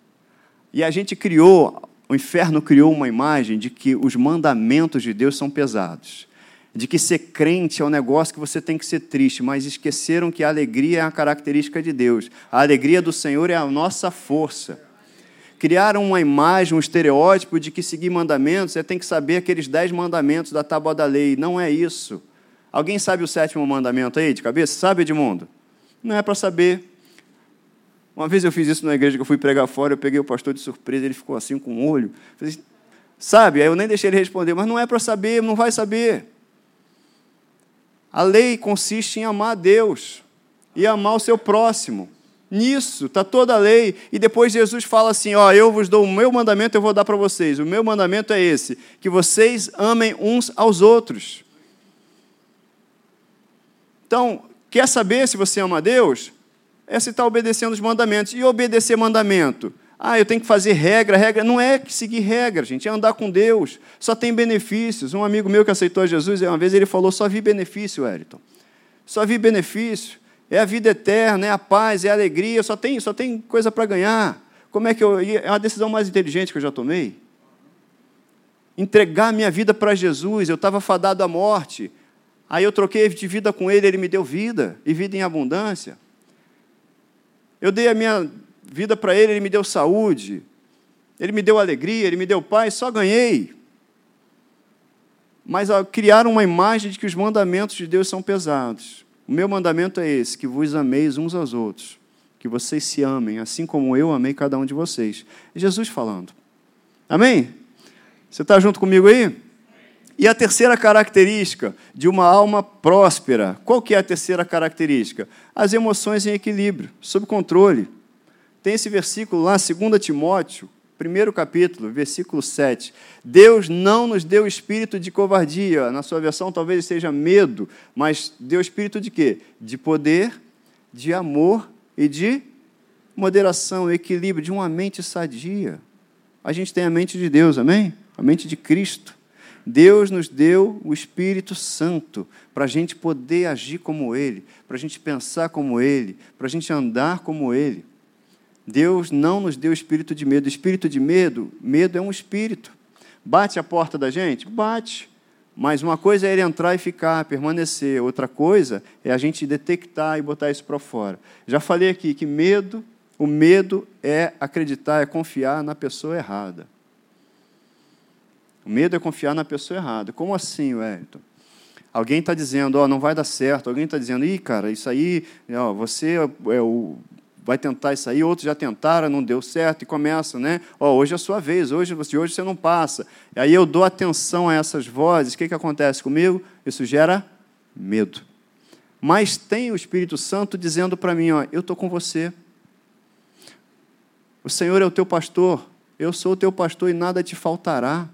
E a gente criou, o inferno criou uma imagem de que os mandamentos de Deus são pesados de que ser crente é um negócio que você tem que ser triste, mas esqueceram que a alegria é a característica de Deus. A alegria do Senhor é a nossa força. Criaram uma imagem, um estereótipo de que seguir mandamentos é tem que saber aqueles dez mandamentos da tábua da lei. Não é isso. Alguém sabe o sétimo mandamento aí de cabeça? Sabe, Edmundo? Não é para saber. Uma vez eu fiz isso na igreja que eu fui pregar fora, eu peguei o pastor de surpresa, ele ficou assim com o olho. Falei, sabe? Aí eu nem deixei ele responder, mas não é para saber, não vai saber. A lei consiste em amar a Deus e amar o seu próximo. Nisso está toda a lei. E depois Jesus fala assim: Ó, eu vos dou o meu mandamento, eu vou dar para vocês. O meu mandamento é esse: que vocês amem uns aos outros. Então, quer saber se você ama a Deus? É se está obedecendo os mandamentos. E obedecer mandamento? Ah, eu tenho que fazer regra, regra. Não é seguir regra, gente, é andar com Deus. Só tem benefícios. Um amigo meu que aceitou Jesus, uma vez ele falou: só vi benefício, Wellington. Só vi benefício. É a vida eterna, é a paz, é a alegria, só tem, só tem coisa para ganhar. Como é que eu. É a decisão mais inteligente que eu já tomei. Entregar minha vida para Jesus, eu estava fadado à morte. Aí eu troquei de vida com Ele, Ele me deu vida, e vida em abundância. Eu dei a minha vida para Ele, Ele me deu saúde, Ele me deu alegria, Ele me deu paz, só ganhei. Mas criaram uma imagem de que os mandamentos de Deus são pesados. O meu mandamento é esse: que vos ameis uns aos outros, que vocês se amem, assim como eu amei cada um de vocês. É Jesus falando. Amém? Você está junto comigo aí? E a terceira característica de uma alma próspera, qual que é a terceira característica? As emoções em equilíbrio, sob controle. Tem esse versículo lá, 2 Timóteo, primeiro capítulo, versículo 7. Deus não nos deu espírito de covardia, na sua versão talvez seja medo, mas deu espírito de quê? De poder, de amor e de moderação, equilíbrio, de uma mente sadia. A gente tem a mente de Deus, amém? A mente de Cristo. Deus nos deu o Espírito Santo para a gente poder agir como Ele, para a gente pensar como Ele, para a gente andar como Ele. Deus não nos deu espírito de medo. Espírito de medo, medo é um espírito. Bate a porta da gente? Bate. Mas uma coisa é ele entrar e ficar, permanecer. Outra coisa é a gente detectar e botar isso para fora. Já falei aqui que medo, o medo é acreditar, é confiar na pessoa errada. O medo é confiar na pessoa errada. Como assim, Wellington? Alguém está dizendo, ó, oh, não vai dar certo. Alguém está dizendo, ih, cara, isso aí, ó, você é o vai tentar isso aí, outros já tentaram, não deu certo, e começa, né? Ó, hoje é a sua vez, hoje, hoje você não passa. E aí eu dou atenção a essas vozes, o que, que acontece comigo? Isso gera medo. Mas tem o Espírito Santo dizendo para mim, ó, eu estou com você. O Senhor é o teu pastor, eu sou o teu pastor e nada te faltará.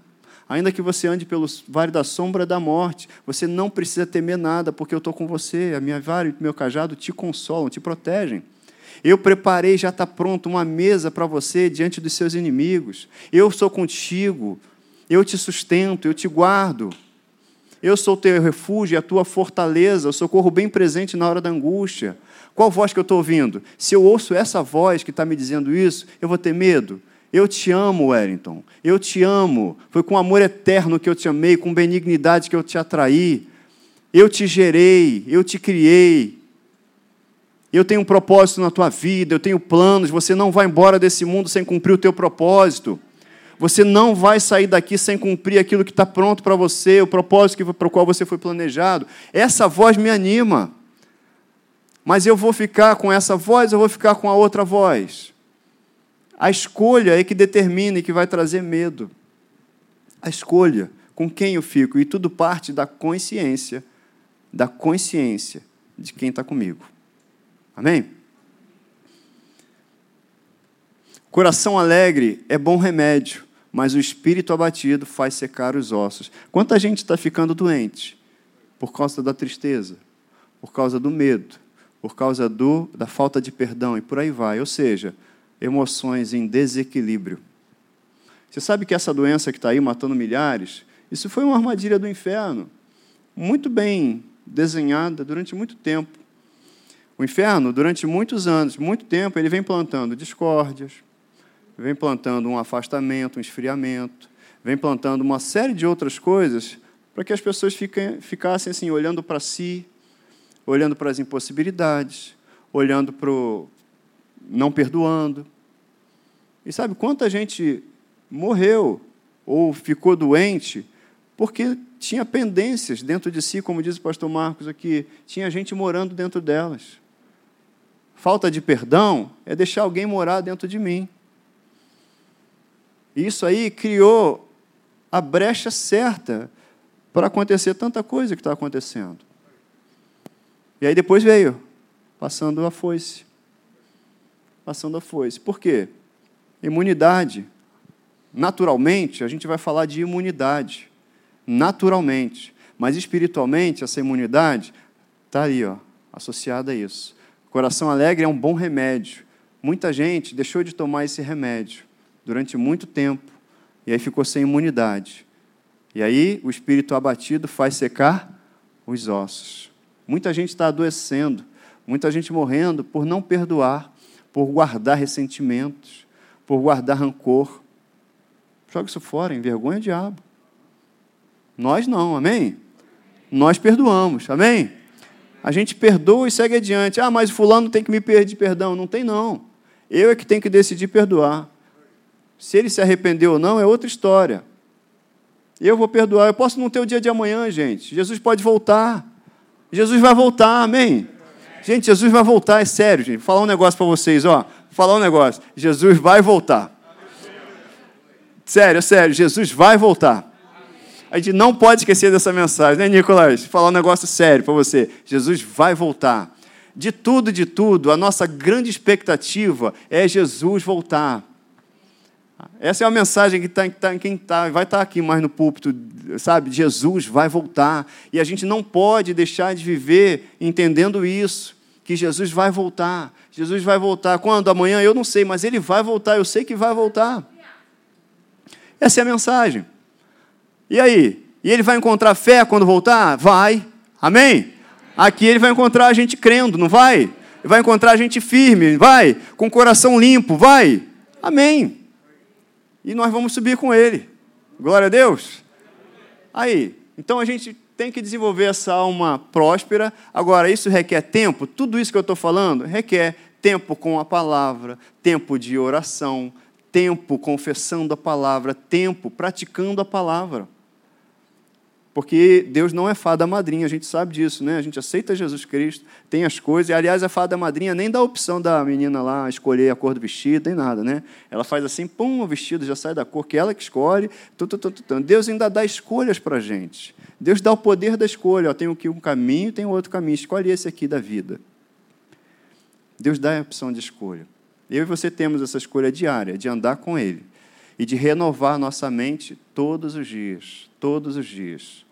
Ainda que você ande pelo vale da sombra da morte, você não precisa temer nada, porque eu estou com você. A minha vara e o meu cajado te consolam, te protegem. Eu preparei, já está pronto, uma mesa para você diante dos seus inimigos. Eu sou contigo, eu te sustento, eu te guardo. Eu sou o teu refúgio, a tua fortaleza, o socorro bem presente na hora da angústia. Qual voz que eu estou ouvindo? Se eu ouço essa voz que está me dizendo isso, eu vou ter medo. Eu te amo, Wellington. Eu te amo. Foi com amor eterno que eu te amei, com benignidade que eu te atraí. Eu te gerei, eu te criei. Eu tenho um propósito na tua vida, eu tenho planos, você não vai embora desse mundo sem cumprir o teu propósito. Você não vai sair daqui sem cumprir aquilo que está pronto para você, o propósito para o qual você foi planejado. Essa voz me anima. Mas eu vou ficar com essa voz, eu vou ficar com a outra voz. A escolha é que determina e que vai trazer medo. A escolha, com quem eu fico, e tudo parte da consciência, da consciência de quem está comigo. Amém? Coração alegre é bom remédio, mas o espírito abatido faz secar os ossos. Quanta gente está ficando doente por causa da tristeza, por causa do medo, por causa do, da falta de perdão e por aí vai. Ou seja, emoções em desequilíbrio. Você sabe que essa doença que está aí matando milhares, isso foi uma armadilha do inferno, muito bem desenhada durante muito tempo. O inferno, durante muitos anos, muito tempo, ele vem plantando discórdias, vem plantando um afastamento, um esfriamento, vem plantando uma série de outras coisas para que as pessoas fiquem, ficassem assim, olhando para si, olhando para as impossibilidades, olhando para o não perdoando. E sabe quanta gente morreu ou ficou doente porque tinha pendências dentro de si, como diz o pastor Marcos aqui, tinha gente morando dentro delas. Falta de perdão é deixar alguém morar dentro de mim. Isso aí criou a brecha certa para acontecer tanta coisa que está acontecendo. E aí depois veio, passando a foice. passando a foice. Por quê? Imunidade. Naturalmente, a gente vai falar de imunidade. Naturalmente. Mas espiritualmente, essa imunidade está aí, ó, associada a isso. Coração alegre é um bom remédio. Muita gente deixou de tomar esse remédio durante muito tempo e aí ficou sem imunidade. E aí o espírito abatido faz secar os ossos. Muita gente está adoecendo, muita gente morrendo por não perdoar, por guardar ressentimentos, por guardar rancor. Joga isso fora, envergonha o diabo. Nós não, amém? Nós perdoamos, amém? A gente perdoa e segue adiante. Ah, mas fulano tem que me pedir perdão. Não tem, não. Eu é que tenho que decidir perdoar. Se ele se arrependeu ou não é outra história. Eu vou perdoar. Eu posso não ter o dia de amanhã, gente. Jesus pode voltar. Jesus vai voltar, amém? Gente, Jesus vai voltar, é sério, gente. Vou falar um negócio para vocês, ó. Vou falar um negócio. Jesus vai voltar. Sério, sério, Jesus vai voltar. A gente não pode esquecer dessa mensagem, né, Nicolás? Vou falar um negócio sério para você. Jesus vai voltar. De tudo, de tudo, a nossa grande expectativa é Jesus voltar. Essa é a mensagem que está tá, quem tá, vai estar tá aqui mais no púlpito, sabe? Jesus vai voltar. E a gente não pode deixar de viver entendendo isso, que Jesus vai voltar. Jesus vai voltar. Quando? Amanhã? Eu não sei, mas ele vai voltar. Eu sei que vai voltar. Essa é a mensagem. E aí? E ele vai encontrar fé quando voltar? Vai. Amém? Aqui ele vai encontrar a gente crendo, não vai? Vai encontrar a gente firme, vai? Com o coração limpo, vai? Amém e nós vamos subir com ele. Glória a Deus. Aí, então a gente tem que desenvolver essa alma próspera. Agora, isso requer tempo? Tudo isso que eu estou falando requer tempo com a palavra, tempo de oração, tempo confessando a palavra, tempo praticando a palavra. Porque Deus não é fada madrinha, a gente sabe disso, né? A gente aceita Jesus Cristo, tem as coisas. E, aliás, a fada madrinha nem dá a opção da menina lá escolher a cor do vestido, nem nada, né? Ela faz assim, pum, o vestido já sai da cor que ela que escolhe. Tu, tu, tu, tu. Deus ainda dá escolhas para a gente. Deus dá o poder da escolha. Ó, tem aqui um caminho, tem outro caminho. Escolhe esse aqui da vida. Deus dá a opção de escolha. Eu e você temos essa escolha diária de andar com Ele e de renovar nossa mente todos os dias. Todos os dias.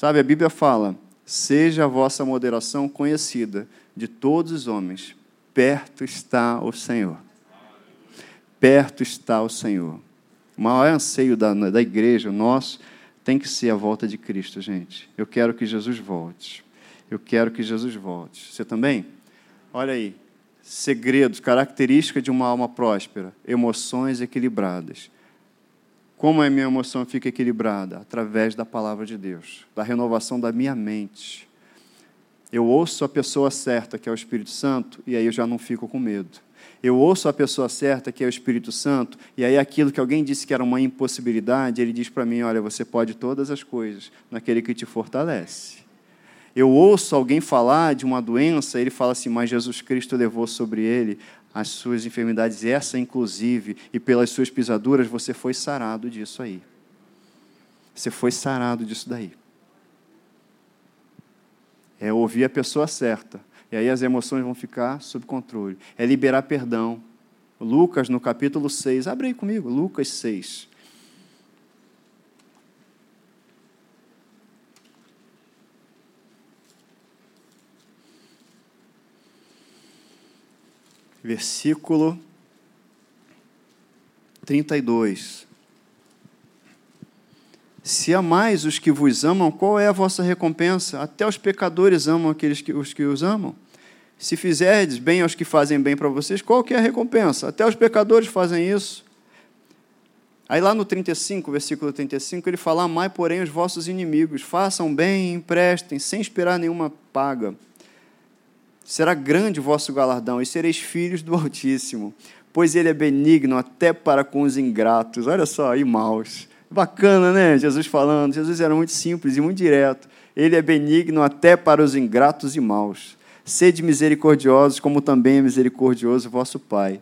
Sabe, a Bíblia fala: seja a vossa moderação conhecida de todos os homens, perto está o Senhor. Perto está o Senhor. O maior anseio da, da igreja, nosso, tem que ser a volta de Cristo, gente. Eu quero que Jesus volte. Eu quero que Jesus volte. Você também? Olha aí. Segredos, característica de uma alma próspera: emoções equilibradas. Como a minha emoção fica equilibrada? Através da palavra de Deus, da renovação da minha mente. Eu ouço a pessoa certa, que é o Espírito Santo, e aí eu já não fico com medo. Eu ouço a pessoa certa, que é o Espírito Santo, e aí aquilo que alguém disse que era uma impossibilidade, ele diz para mim: olha, você pode todas as coisas naquele que te fortalece. Eu ouço alguém falar de uma doença, ele fala assim: mas Jesus Cristo levou sobre ele as suas enfermidades, essa inclusive, e pelas suas pisaduras você foi sarado disso aí. Você foi sarado disso daí. É ouvir a pessoa certa. E aí as emoções vão ficar sob controle. É liberar perdão. Lucas, no capítulo 6, abre aí comigo, Lucas 6. Versículo 32. Se amais os que vos amam, qual é a vossa recompensa? Até os pecadores amam aqueles que os que os amam. Se fizerdes bem aos que fazem bem para vocês, qual que é a recompensa? Até os pecadores fazem isso. Aí lá no 35, versículo 35, ele fala: Amai, porém, os vossos inimigos, façam bem e emprestem, sem esperar nenhuma paga será grande o vosso galardão, e sereis filhos do Altíssimo, pois ele é benigno até para com os ingratos. Olha só, e maus. Bacana, né? Jesus falando. Jesus era muito simples e muito direto. Ele é benigno até para os ingratos e maus. Sede misericordiosos, como também é misericordioso vosso Pai.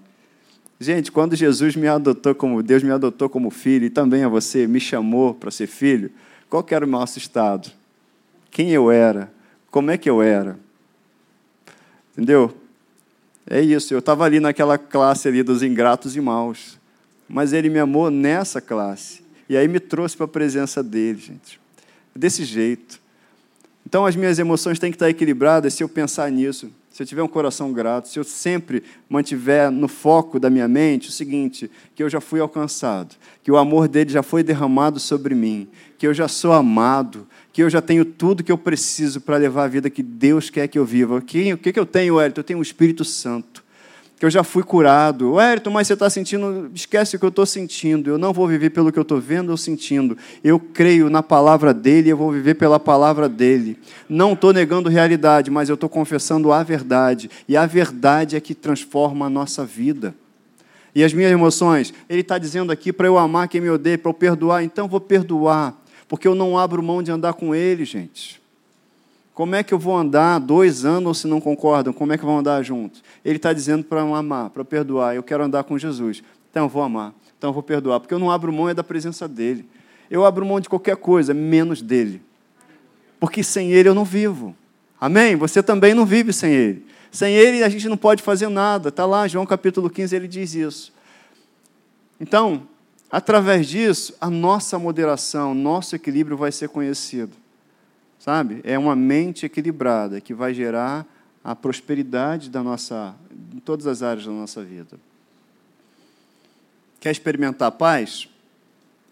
Gente, quando Jesus me adotou como Deus me adotou como filho e também a você me chamou para ser filho, qual era o nosso estado? Quem eu era? Como é que eu era? Entendeu? É isso, eu estava ali naquela classe ali dos ingratos e maus. Mas ele me amou nessa classe. E aí me trouxe para a presença dele, gente. Desse jeito. Então as minhas emoções têm que estar equilibradas se eu pensar nisso. Se eu tiver um coração grato, se eu sempre mantiver no foco da minha mente o seguinte, que eu já fui alcançado, que o amor dele já foi derramado sobre mim, que eu já sou amado, que eu já tenho tudo que eu preciso para levar a vida que Deus quer que eu viva. O que, o que eu tenho, Wellington? Eu tenho o Espírito Santo. Que eu já fui curado. Wellington, mas você está sentindo. Esquece o que eu estou sentindo. Eu não vou viver pelo que eu estou vendo ou sentindo. Eu creio na palavra dele eu vou viver pela palavra dele. Não estou negando realidade, mas eu estou confessando a verdade. E a verdade é que transforma a nossa vida. E as minhas emoções, ele está dizendo aqui para eu amar quem me odeia, para eu perdoar, então vou perdoar porque eu não abro mão de andar com ele, gente. Como é que eu vou andar dois anos se não concordam? Como é que vão andar juntos? Ele está dizendo para amar, para perdoar. Eu quero andar com Jesus. Então eu vou amar. Então eu vou perdoar. Porque eu não abro mão é da presença dele. Eu abro mão de qualquer coisa, menos dele. Porque sem ele eu não vivo. Amém? Você também não vive sem ele. Sem ele a gente não pode fazer nada. Está lá, João capítulo 15, ele diz isso. Então, Através disso, a nossa moderação, nosso equilíbrio vai ser conhecido. Sabe? É uma mente equilibrada que vai gerar a prosperidade da nossa, em todas as áreas da nossa vida. Quer experimentar paz?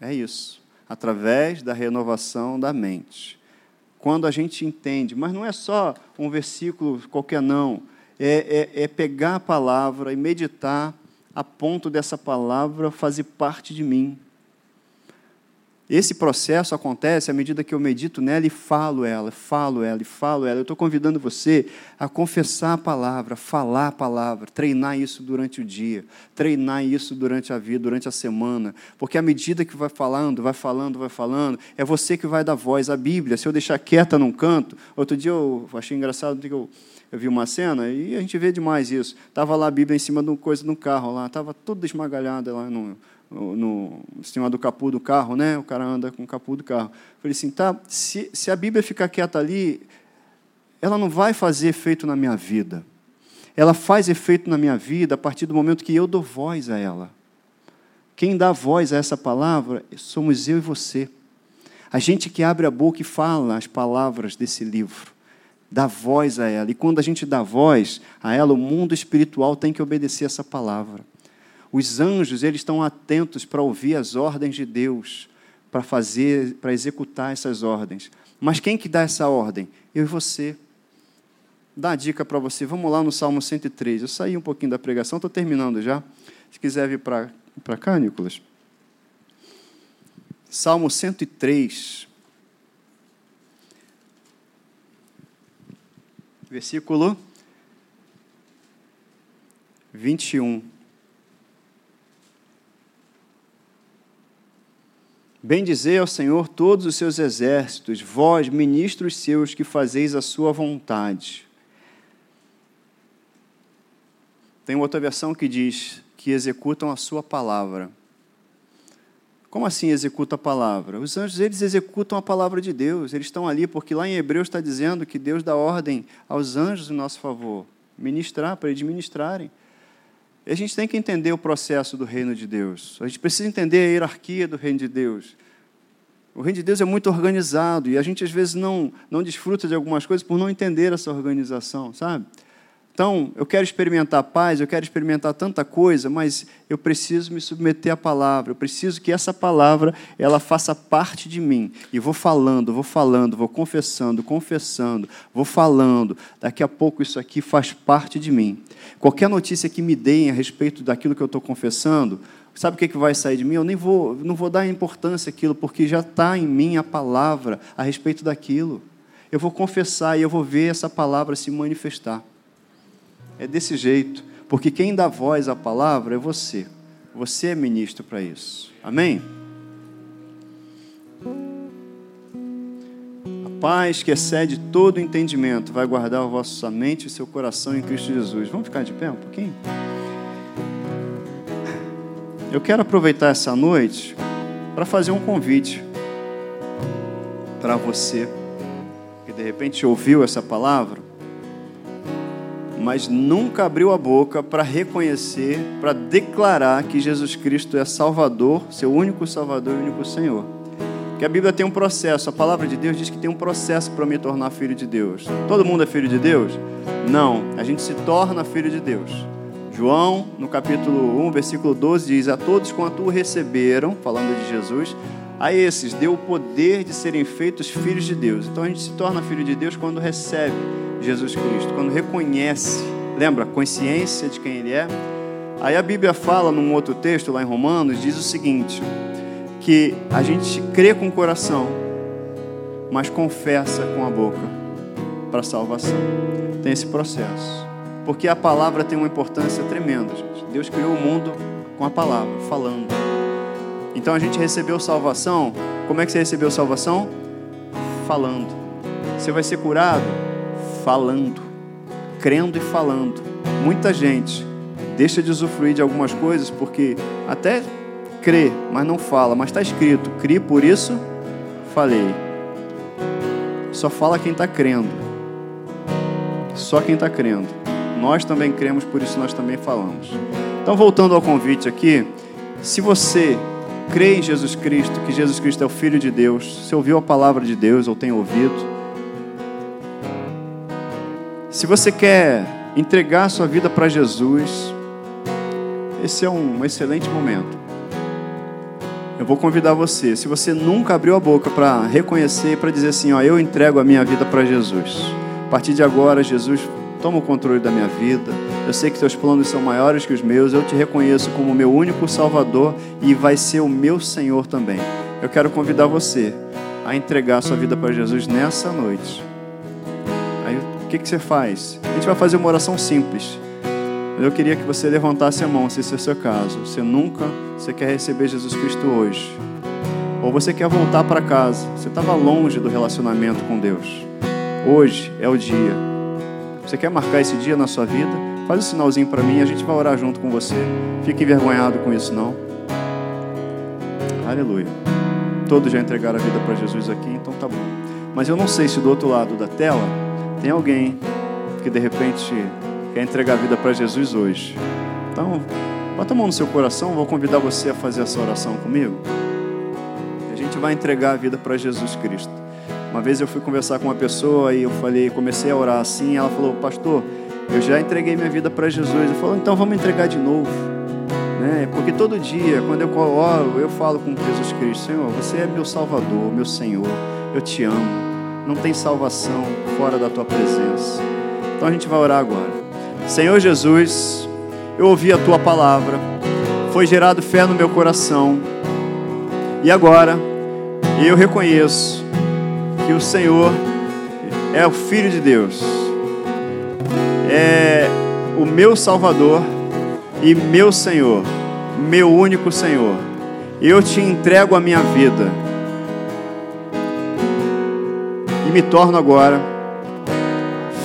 É isso, através da renovação da mente. Quando a gente entende, mas não é só um versículo qualquer, não. É, é, é pegar a palavra e meditar a ponto dessa palavra fazer parte de mim. Esse processo acontece à medida que eu medito nela e falo ela, falo ela e falo ela. Eu estou convidando você a confessar a palavra, falar a palavra, treinar isso durante o dia, treinar isso durante a vida, durante a semana. Porque à medida que vai falando, vai falando, vai falando, é você que vai dar voz. à Bíblia, se eu deixar quieta num canto, outro dia eu achei engraçado que eu eu vi uma cena e a gente vê demais isso. Estava lá a Bíblia em cima de uma coisa no carro lá, estava tudo esmagalhada lá no, no, em cima do capô do carro, né? O cara anda com o capô do carro. falei assim, tá, se, se a Bíblia ficar quieta ali, ela não vai fazer efeito na minha vida. Ela faz efeito na minha vida a partir do momento que eu dou voz a ela. Quem dá voz a essa palavra somos eu e você. A gente que abre a boca e fala as palavras desse livro dá voz a ela. E quando a gente dá voz a ela, o mundo espiritual tem que obedecer essa palavra. Os anjos, eles estão atentos para ouvir as ordens de Deus, para fazer, para executar essas ordens. Mas quem que dá essa ordem? Eu e você. Dá a dica para você. Vamos lá no Salmo 103. Eu saí um pouquinho da pregação, estou terminando já. Se quiser vir para cá, Nicolas. Salmo 103. Versículo 21. Bendizei ao Senhor todos os seus exércitos, vós, ministros seus, que fazeis a sua vontade. Tem outra versão que diz que executam a sua palavra. Como assim executa a palavra? Os anjos, eles executam a palavra de Deus. Eles estão ali porque lá em Hebreus está dizendo que Deus dá ordem aos anjos em nosso favor, ministrar, para eles ministrarem. E a gente tem que entender o processo do reino de Deus. A gente precisa entender a hierarquia do reino de Deus. O reino de Deus é muito organizado e a gente às vezes não, não desfruta de algumas coisas por não entender essa organização, sabe? Então, eu quero experimentar paz, eu quero experimentar tanta coisa, mas eu preciso me submeter à palavra. Eu preciso que essa palavra ela faça parte de mim. E vou falando, vou falando, vou confessando, confessando, vou falando. Daqui a pouco isso aqui faz parte de mim. Qualquer notícia que me deem a respeito daquilo que eu estou confessando, sabe o que, que vai sair de mim? Eu nem vou, não vou dar importância àquilo, porque já está em mim a palavra a respeito daquilo. Eu vou confessar e eu vou ver essa palavra se manifestar. É desse jeito, porque quem dá voz à palavra é você. Você é ministro para isso. Amém? A paz que excede todo entendimento vai guardar a vossa mente e seu coração em Cristo Jesus. Vamos ficar de pé um pouquinho? Eu quero aproveitar essa noite para fazer um convite para você que de repente ouviu essa palavra mas nunca abriu a boca para reconhecer, para declarar que Jesus Cristo é Salvador, seu único Salvador e único Senhor. Que a Bíblia tem um processo, a palavra de Deus diz que tem um processo para me tornar filho de Deus. Todo mundo é filho de Deus? Não, a gente se torna filho de Deus. João, no capítulo 1, versículo 12, diz: A todos quanto o receberam, falando de Jesus, a esses deu o poder de serem feitos filhos de Deus. Então a gente se torna filho de Deus quando recebe Jesus Cristo, quando reconhece, lembra, consciência de quem Ele é. Aí a Bíblia fala num outro texto, lá em Romanos, diz o seguinte: que a gente crê com o coração, mas confessa com a boca para salvação. Tem esse processo. Porque a palavra tem uma importância tremenda, gente. Deus criou o mundo com a palavra, falando. Então a gente recebeu salvação. Como é que você recebeu salvação? Falando. Você vai ser curado? Falando. Crendo e falando. Muita gente deixa de usufruir de algumas coisas porque até crê, mas não fala. Mas está escrito: crie, por isso falei. Só fala quem está crendo. Só quem está crendo. Nós também cremos, por isso nós também falamos. Então, voltando ao convite aqui, se você crê em Jesus Cristo, que Jesus Cristo é o Filho de Deus, se ouviu a palavra de Deus ou tem ouvido, se você quer entregar sua vida para Jesus, esse é um excelente momento. Eu vou convidar você, se você nunca abriu a boca para reconhecer, para dizer assim, ó, eu entrego a minha vida para Jesus. A partir de agora, Jesus toma o controle da minha vida. Eu sei que teus planos são maiores que os meus. Eu te reconheço como meu único Salvador e vai ser o meu Senhor também. Eu quero convidar você a entregar a sua vida para Jesus nessa noite. Aí o que, que você faz? A gente vai fazer uma oração simples. Eu queria que você levantasse a mão, se esse é o seu caso. Você nunca, você quer receber Jesus Cristo hoje. Ou você quer voltar para casa. Você estava longe do relacionamento com Deus. Hoje é o dia você quer marcar esse dia na sua vida? Faz um sinalzinho para mim e a gente vai orar junto com você. Fique envergonhado com isso, não. Aleluia. Todos já entregaram a vida para Jesus aqui, então tá bom. Mas eu não sei se do outro lado da tela tem alguém que de repente quer entregar a vida para Jesus hoje. Então, bota a mão no seu coração, vou convidar você a fazer essa oração comigo. A gente vai entregar a vida para Jesus Cristo. Uma vez eu fui conversar com uma pessoa e eu falei, comecei a orar assim, ela falou, pastor, eu já entreguei minha vida para Jesus. Eu falou, então vamos entregar de novo. Né? Porque todo dia, quando eu oro, eu falo com Jesus Cristo, Senhor, você é meu Salvador, meu Senhor, eu te amo. Não tem salvação fora da tua presença. Então a gente vai orar agora. Senhor Jesus, eu ouvi a tua palavra, foi gerado fé no meu coração, e agora eu reconheço que o Senhor é o Filho de Deus, é o meu Salvador e meu Senhor, meu único Senhor. Eu te entrego a minha vida e me torno agora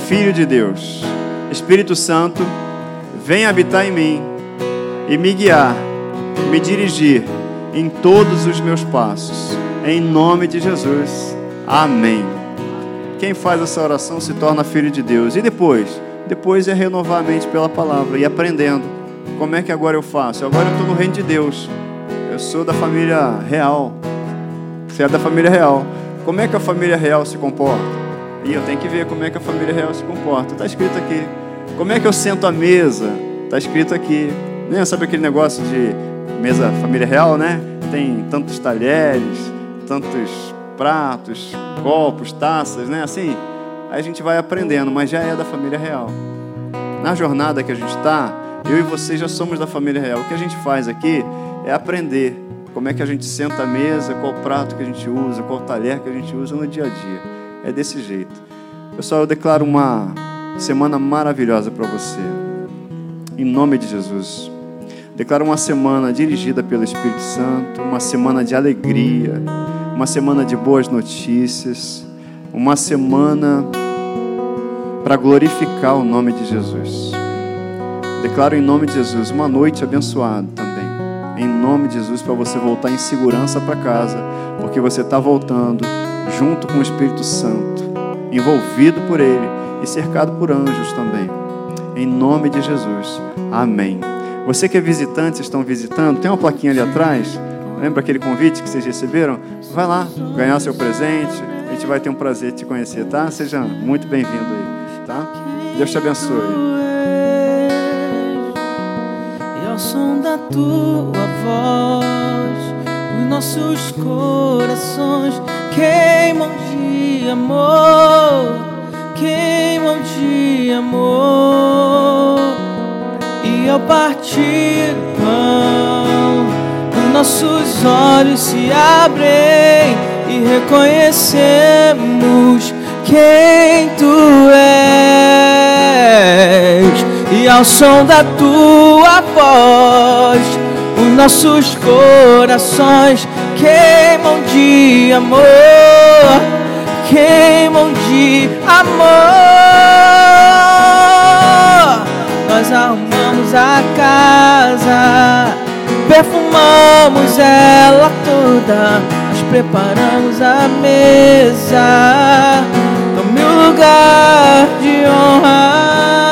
Filho de Deus. Espírito Santo, vem habitar em mim e me guiar, me dirigir em todos os meus passos. Em nome de Jesus. Amém. Quem faz essa oração se torna filho de Deus. E depois? Depois é renovar a mente pela palavra e aprendendo. Como é que agora eu faço? Agora eu estou no reino de Deus. Eu sou da família real. Você é da família real. Como é que a família real se comporta? E eu tenho que ver como é que a família real se comporta. Está escrito aqui. Como é que eu sento à mesa? Está escrito aqui. Né? Sabe aquele negócio de mesa família real, né? Tem tantos talheres, tantos pratos, copos, taças, né? Assim, aí a gente vai aprendendo, mas já é da família real. Na jornada que a gente está, eu e você já somos da família real. O que a gente faz aqui é aprender como é que a gente senta à mesa, qual prato que a gente usa, qual talher que a gente usa no dia a dia. É desse jeito. Pessoal, eu declaro uma semana maravilhosa para você. Em nome de Jesus. Declaro uma semana dirigida pelo Espírito Santo, uma semana de alegria uma semana de boas notícias, uma semana para glorificar o nome de Jesus. Declaro em nome de Jesus uma noite abençoada também. Em nome de Jesus, para você voltar em segurança para casa, porque você está voltando junto com o Espírito Santo, envolvido por Ele e cercado por anjos também. em nome de Jesus. Amém. Você que é visitante, estão visitando, tem uma plaquinha ali atrás. Lembra aquele convite que vocês receberam? Vai lá, ganhar seu presente. A gente vai ter um prazer te conhecer, tá? Seja muito bem-vindo aí, tá? Deus te abençoe. E ao som da tua voz, os nossos corações queimam de amor, queimam de amor. E ao partir o pão, nossos olhos se abrem e reconhecemos quem tu és. E ao som da tua voz, os nossos corações queimam de amor, queimam de amor. Nós arrumamos a casa, perfumamos ela toda, nós preparamos a mesa. Tome o lugar de honra.